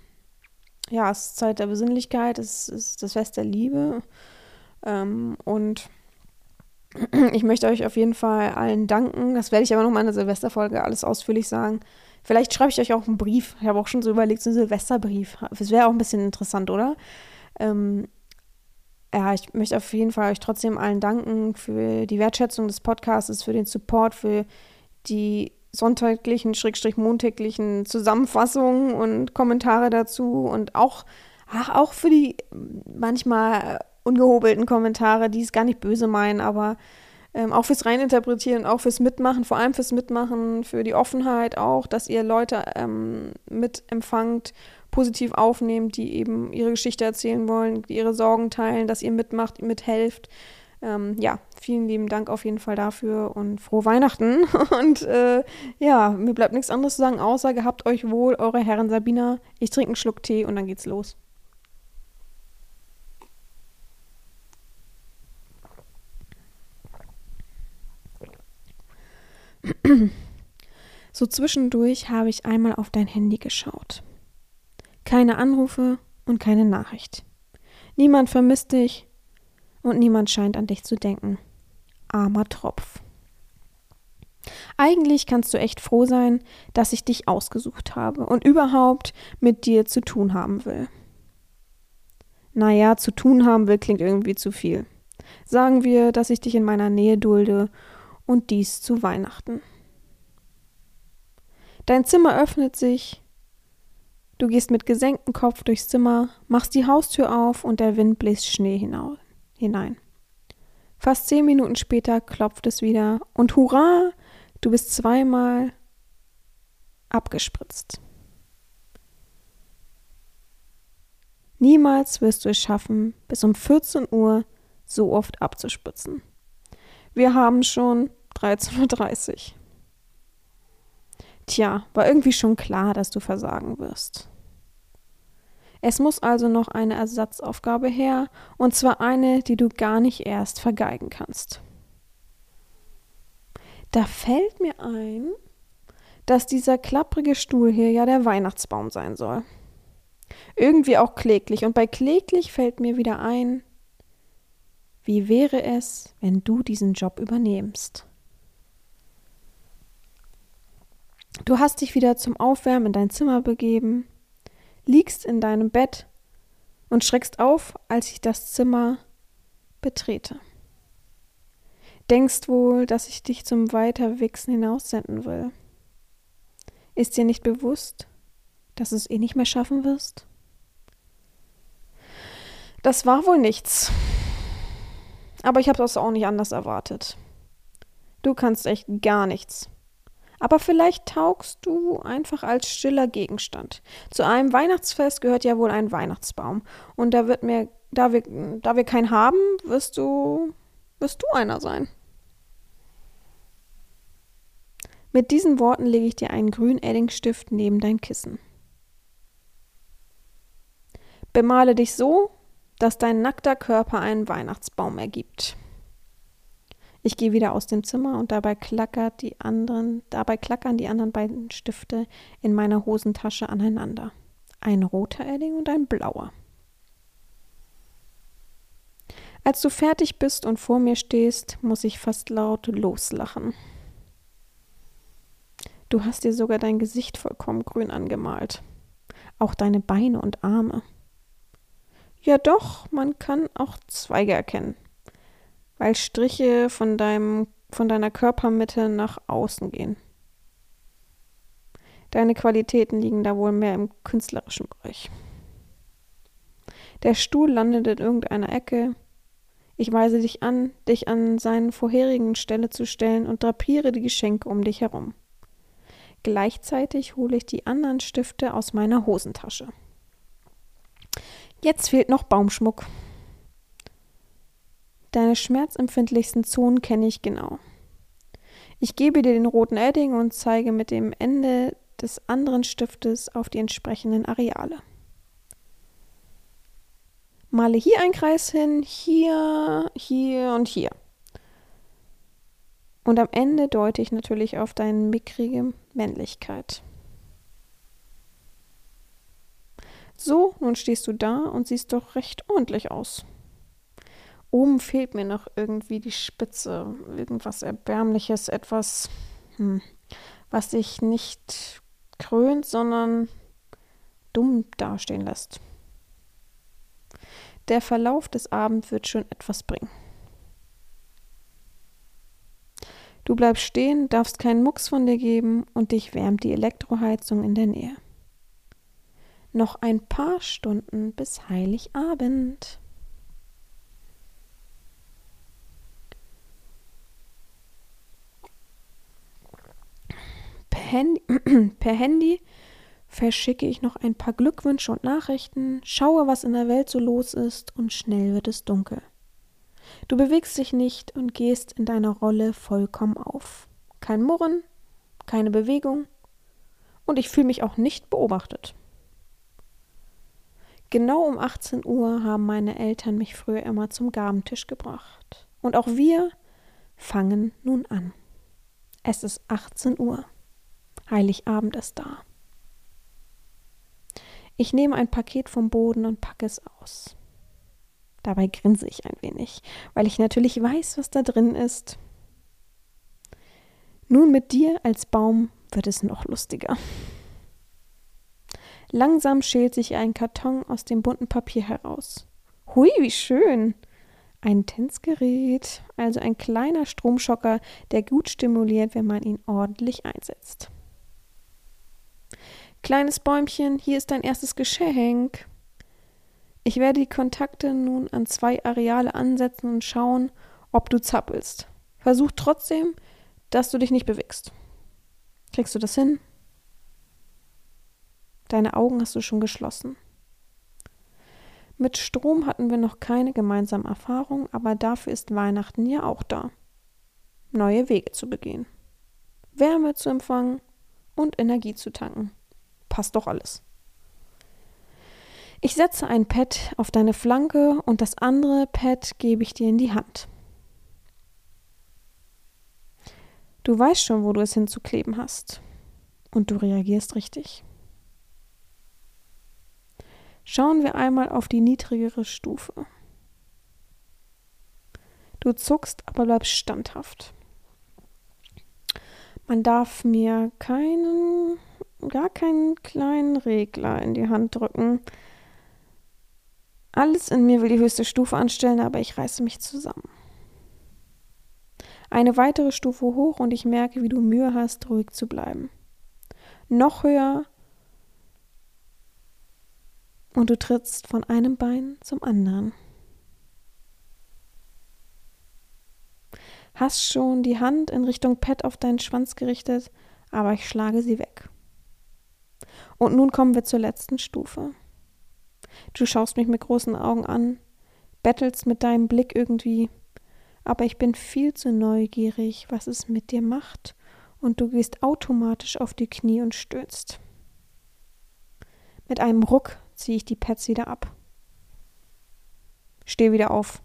ja, es ist Zeit der Besinnlichkeit, es ist das Fest der Liebe. Ähm, und <clears throat> ich möchte euch auf jeden Fall allen danken. Das werde ich aber noch mal in der Silvesterfolge alles ausführlich sagen. Vielleicht schreibe ich euch auch einen Brief. Ich habe auch schon so überlegt, so einen Silvesterbrief. Das wäre auch ein bisschen interessant, oder? Ähm, ja, ich möchte auf jeden Fall euch trotzdem allen danken für die Wertschätzung des Podcasts, für den Support, für die sonntaglichen, schrägstrich montäglichen Zusammenfassungen und Kommentare dazu und auch, ach, auch für die manchmal ungehobelten Kommentare, die es gar nicht böse meinen, aber ähm, auch fürs Reininterpretieren, auch fürs Mitmachen, vor allem fürs Mitmachen, für die Offenheit auch, dass ihr Leute ähm, mitempfangt, positiv aufnehmt, die eben ihre Geschichte erzählen wollen, die ihre Sorgen teilen, dass ihr mitmacht, mithelft. Ähm, ja, vielen lieben Dank auf jeden Fall dafür und frohe Weihnachten. <laughs> Und äh, ja, mir bleibt nichts anderes zu sagen, außer gehabt euch wohl, eure Herren Sabina. Ich trinke einen Schluck Tee und dann geht's los. <clears throat> So zwischendurch habe ich einmal auf dein Handy geschaut. Keine Anrufe und keine Nachricht. Niemand vermisst dich und niemand scheint an dich zu denken. Armer Tropf. Eigentlich kannst du echt froh sein, dass ich dich ausgesucht habe und überhaupt mit dir zu tun haben will. Naja, zu tun haben will klingt irgendwie zu viel. Sagen wir, dass ich dich in meiner Nähe dulde und dies zu Weihnachten. Dein Zimmer öffnet sich. Du gehst mit gesenktem Kopf durchs Zimmer, machst die Haustür auf und der Wind bläst Schnee hinein. Fast zehn Minuten später klopft es wieder und hurra, du bist zweimal abgespritzt. Niemals wirst du es schaffen, bis um 14 Uhr so oft abzuspritzen. Wir haben schon 13.30 Uhr. Tja, war irgendwie schon klar, dass du versagen wirst. Es muss also noch eine Ersatzaufgabe her, und zwar eine, die du gar nicht erst vergeigen kannst. Da fällt mir ein, dass dieser klapprige Stuhl hier ja der Weihnachtsbaum sein soll. Irgendwie auch kläglich, und bei kläglich fällt mir wieder ein, wie wäre es, wenn du diesen Job übernehmst? Du hast dich wieder zum Aufwärmen in dein Zimmer begeben, liegst in deinem Bett und schreckst auf, als ich das Zimmer betrete. Denkst wohl, dass ich dich zum Weiterwichsen hinaussenden will. Ist dir nicht bewusst, dass du es eh nicht mehr schaffen wirst? Das war wohl nichts. Aber ich habe das auch nicht anders erwartet. Du kannst echt gar nichts. Aber vielleicht taugst du einfach als stiller Gegenstand. Zu einem Weihnachtsfest gehört ja wohl ein Weihnachtsbaum. Und da wird mir, da wir, da wir keinen haben, wirst du, wirst du einer sein. Mit diesen Worten lege ich dir einen grünen Eddingstift neben dein Kissen. Bemale dich so, dass dein nackter Körper einen Weihnachtsbaum ergibt. Ich gehe wieder aus dem Zimmer und dabei klackert die anderen, dabei klackern die anderen beiden Stifte in meiner Hosentasche aneinander. Ein roter Edding und ein blauer. Als du fertig bist und vor mir stehst, muss ich fast laut loslachen. Du hast dir sogar dein Gesicht vollkommen grün angemalt. Auch deine Beine und Arme. Ja doch, man kann auch Zweige erkennen, weil Striche von, deinem, von deiner Körpermitte nach außen gehen. Deine Qualitäten liegen da wohl mehr im künstlerischen Bereich. Der Stuhl landet in irgendeiner Ecke. Ich weise dich an, dich an seinen vorherigen Stelle zu stellen und drapiere die Geschenke um dich herum. Gleichzeitig hole ich die anderen Stifte aus meiner Hosentasche. Jetzt fehlt noch Baumschmuck. Deine schmerzempfindlichsten Zonen kenne ich genau. Ich gebe dir den roten Edding und zeige mit dem Ende des anderen Stiftes auf die entsprechenden Areale. Male hier einen Kreis hin, hier, hier und hier. Und am Ende deute ich natürlich auf deine mickrige Männlichkeit. So, nun stehst du da und siehst doch recht ordentlich aus. Oben fehlt mir noch irgendwie die Spitze, irgendwas Erbärmliches, etwas, hm, was sich nicht krönt, sondern dumm dastehen lässt. Der Verlauf des Abends wird schon etwas bringen. Du bleibst stehen, darfst keinen Mucks von dir geben und dich wärmt die Elektroheizung in der Nähe. Noch ein paar Stunden bis Heiligabend. Per Handy, <clears throat> per Handy verschicke ich noch ein paar Glückwünsche und Nachrichten, schaue, was in der Welt so los ist und schnell wird es dunkel. Du bewegst dich nicht und gehst in deiner Rolle vollkommen auf. Kein Murren, keine Bewegung und ich fühle mich auch nicht beobachtet. Genau um 18 Uhr haben meine Eltern mich früher immer zum Gabentisch gebracht. Und auch wir fangen nun an. Es ist 18 Uhr. Heiligabend ist da. Ich nehme ein Paket vom Boden und packe es aus. Dabei grinse ich ein wenig, weil ich natürlich weiß, was da drin ist. Nun mit dir als Baum wird es noch lustiger. Langsam schält sich ein Karton aus dem bunten Papier heraus. Hui, wie schön! Ein Tänzgerät, also ein kleiner Stromschocker, der gut stimuliert, wenn man ihn ordentlich einsetzt. Kleines Bäumchen, hier ist dein erstes Geschenk. Ich werde die Kontakte nun an zwei Areale ansetzen und schauen, ob du zappelst. Versuch trotzdem, dass du dich nicht bewegst. Kriegst du das hin? Deine Augen hast du schon geschlossen. Mit Strom hatten wir noch keine gemeinsame Erfahrung, aber dafür ist Weihnachten ja auch da. Neue Wege zu begehen. Wärme zu empfangen und Energie zu tanken. Passt doch alles. Ich setze ein Pad auf deine Flanke und das andere Pad gebe ich dir in die Hand. Du weißt schon, wo du es hinzukleben hast. Und du reagierst richtig. Schauen wir einmal auf die niedrigere Stufe. Du zuckst, aber bleibst standhaft. Man darf mir keinen, gar keinen kleinen Regler in die Hand drücken. Alles in mir will die höchste Stufe anstellen, aber ich reiße mich zusammen. Eine weitere Stufe hoch und ich merke, wie du Mühe hast, ruhig zu bleiben. Noch höher und du trittst von einem Bein zum anderen. Hast schon die Hand in Richtung Pet auf deinen Schwanz gerichtet, aber ich schlage sie weg. Und nun kommen wir zur letzten Stufe. Du schaust mich mit großen Augen an, bettelst mit deinem Blick irgendwie, aber ich bin viel zu neugierig, was es mit dir macht, und du gehst automatisch auf die Knie und stöhnst. Mit einem Ruck ziehe ich die Pads wieder ab. Steh wieder auf.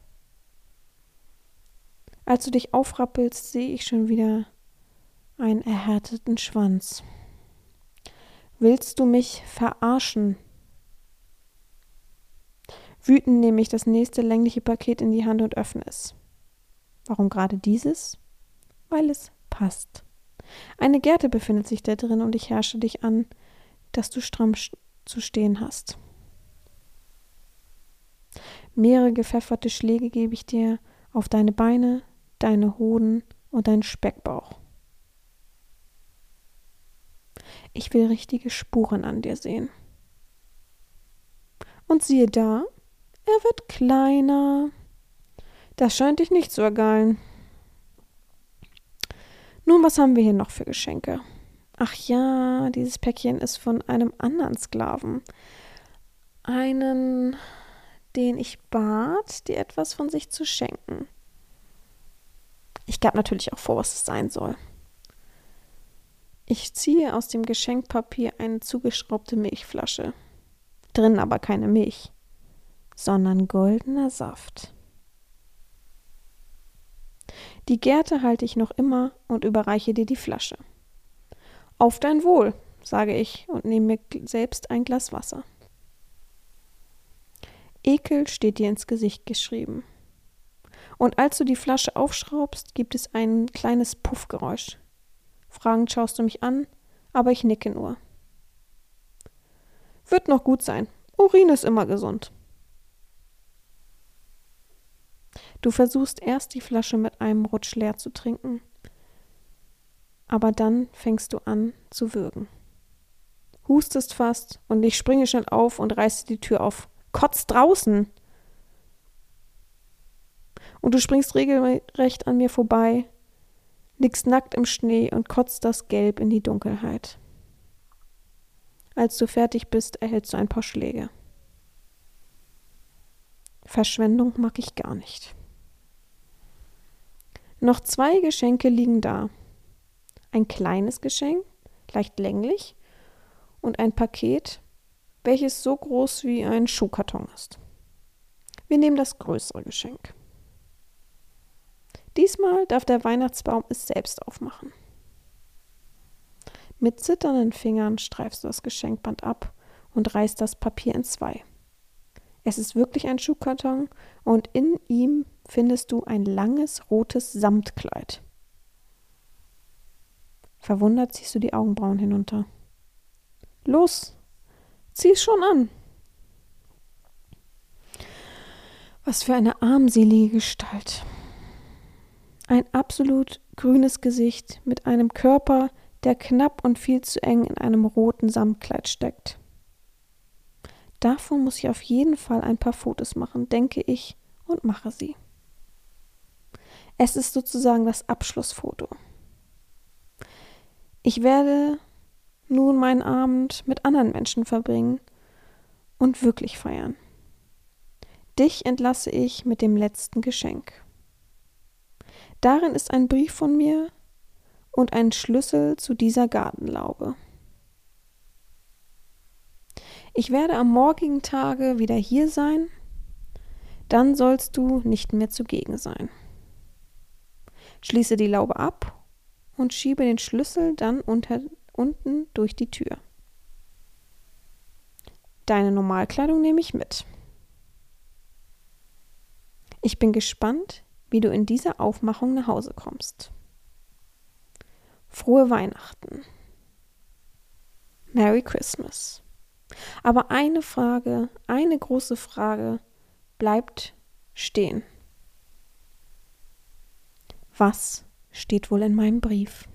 Als du dich aufrappelst, sehe ich schon wieder einen erhärteten Schwanz. Willst du mich verarschen? Wütend nehme ich das nächste längliche Paket in die Hand und öffne es. Warum gerade dieses? Weil es passt. Eine Gerte befindet sich da drin und ich herrsche dich an, dass du stramm zu stehen hast. Mehrere gepfefferte Schläge gebe ich dir auf deine Beine, deine Hoden und deinen Speckbauch. Ich will richtige Spuren an dir sehen. Und siehe da, er wird kleiner. Das scheint dich nicht zu ergeilen. Nun, was haben wir hier noch für Geschenke? Ach ja, dieses Päckchen ist von einem anderen Sklaven. Einen, den ich bat, dir etwas von sich zu schenken. Ich gab natürlich auch vor, was es sein soll. Ich ziehe aus dem Geschenkpapier eine zugeschraubte Milchflasche. Drin aber keine Milch, sondern goldener Saft. Die Gerte halte ich noch immer und überreiche dir die Flasche. Auf dein Wohl, sage ich und nehme mir selbst ein Glas Wasser. Ekel steht dir ins Gesicht geschrieben. Und als du die Flasche aufschraubst, gibt es ein kleines Puffgeräusch. Fragend schaust du mich an, aber ich nicke nur. Wird noch gut sein. Urin ist immer gesund. Du versuchst erst die Flasche mit einem Rutsch leer zu trinken, aber dann fängst du an zu würgen. Hustest fast und ich springe schnell auf und reiße die Tür auf. Kotz draußen! Und du springst regelrecht an mir vorbei, liegst nackt im Schnee und kotzt das Gelb in die Dunkelheit. Als du fertig bist, erhältst du ein paar Schläge. Verschwendung mag ich gar nicht. Noch zwei Geschenke liegen da. Ein kleines Geschenk, leicht länglich, und ein Paket, welches so groß wie ein Schuhkarton ist. Wir nehmen das größere Geschenk. Diesmal darf der Weihnachtsbaum es selbst aufmachen. Mit zitternden Fingern streifst du das Geschenkband ab und reißt das Papier in zwei. Es ist wirklich ein Schuhkarton und in ihm findest du ein langes rotes Samtkleid. Verwundert ziehst du die Augenbrauen hinunter. Los, zieh es schon an. Was für eine armselige Gestalt. Ein absolut grünes Gesicht mit einem Körper, der knapp und viel zu eng in einem roten Samtkleid steckt. Davon muss ich auf jeden Fall ein paar Fotos machen, denke ich, und mache sie. Es ist sozusagen das Abschlussfoto. Ich werde nun meinen Abend mit anderen Menschen verbringen und wirklich feiern. Dich entlasse ich mit dem letzten Geschenk. Darin ist ein Brief von mir und ein Schlüssel zu dieser Gartenlaube. Ich werde am morgigen Tage wieder hier sein, dann sollst du nicht mehr zugegen sein. Schließe die Laube ab und schiebe den Schlüssel dann unter, unten durch die Tür. Deine Normalkleidung nehme ich mit. Ich bin gespannt, wie du in dieser Aufmachung nach Hause kommst. Frohe Weihnachten. Merry Christmas. Aber eine Frage, eine große Frage bleibt stehen. Was steht wohl in meinem Brief?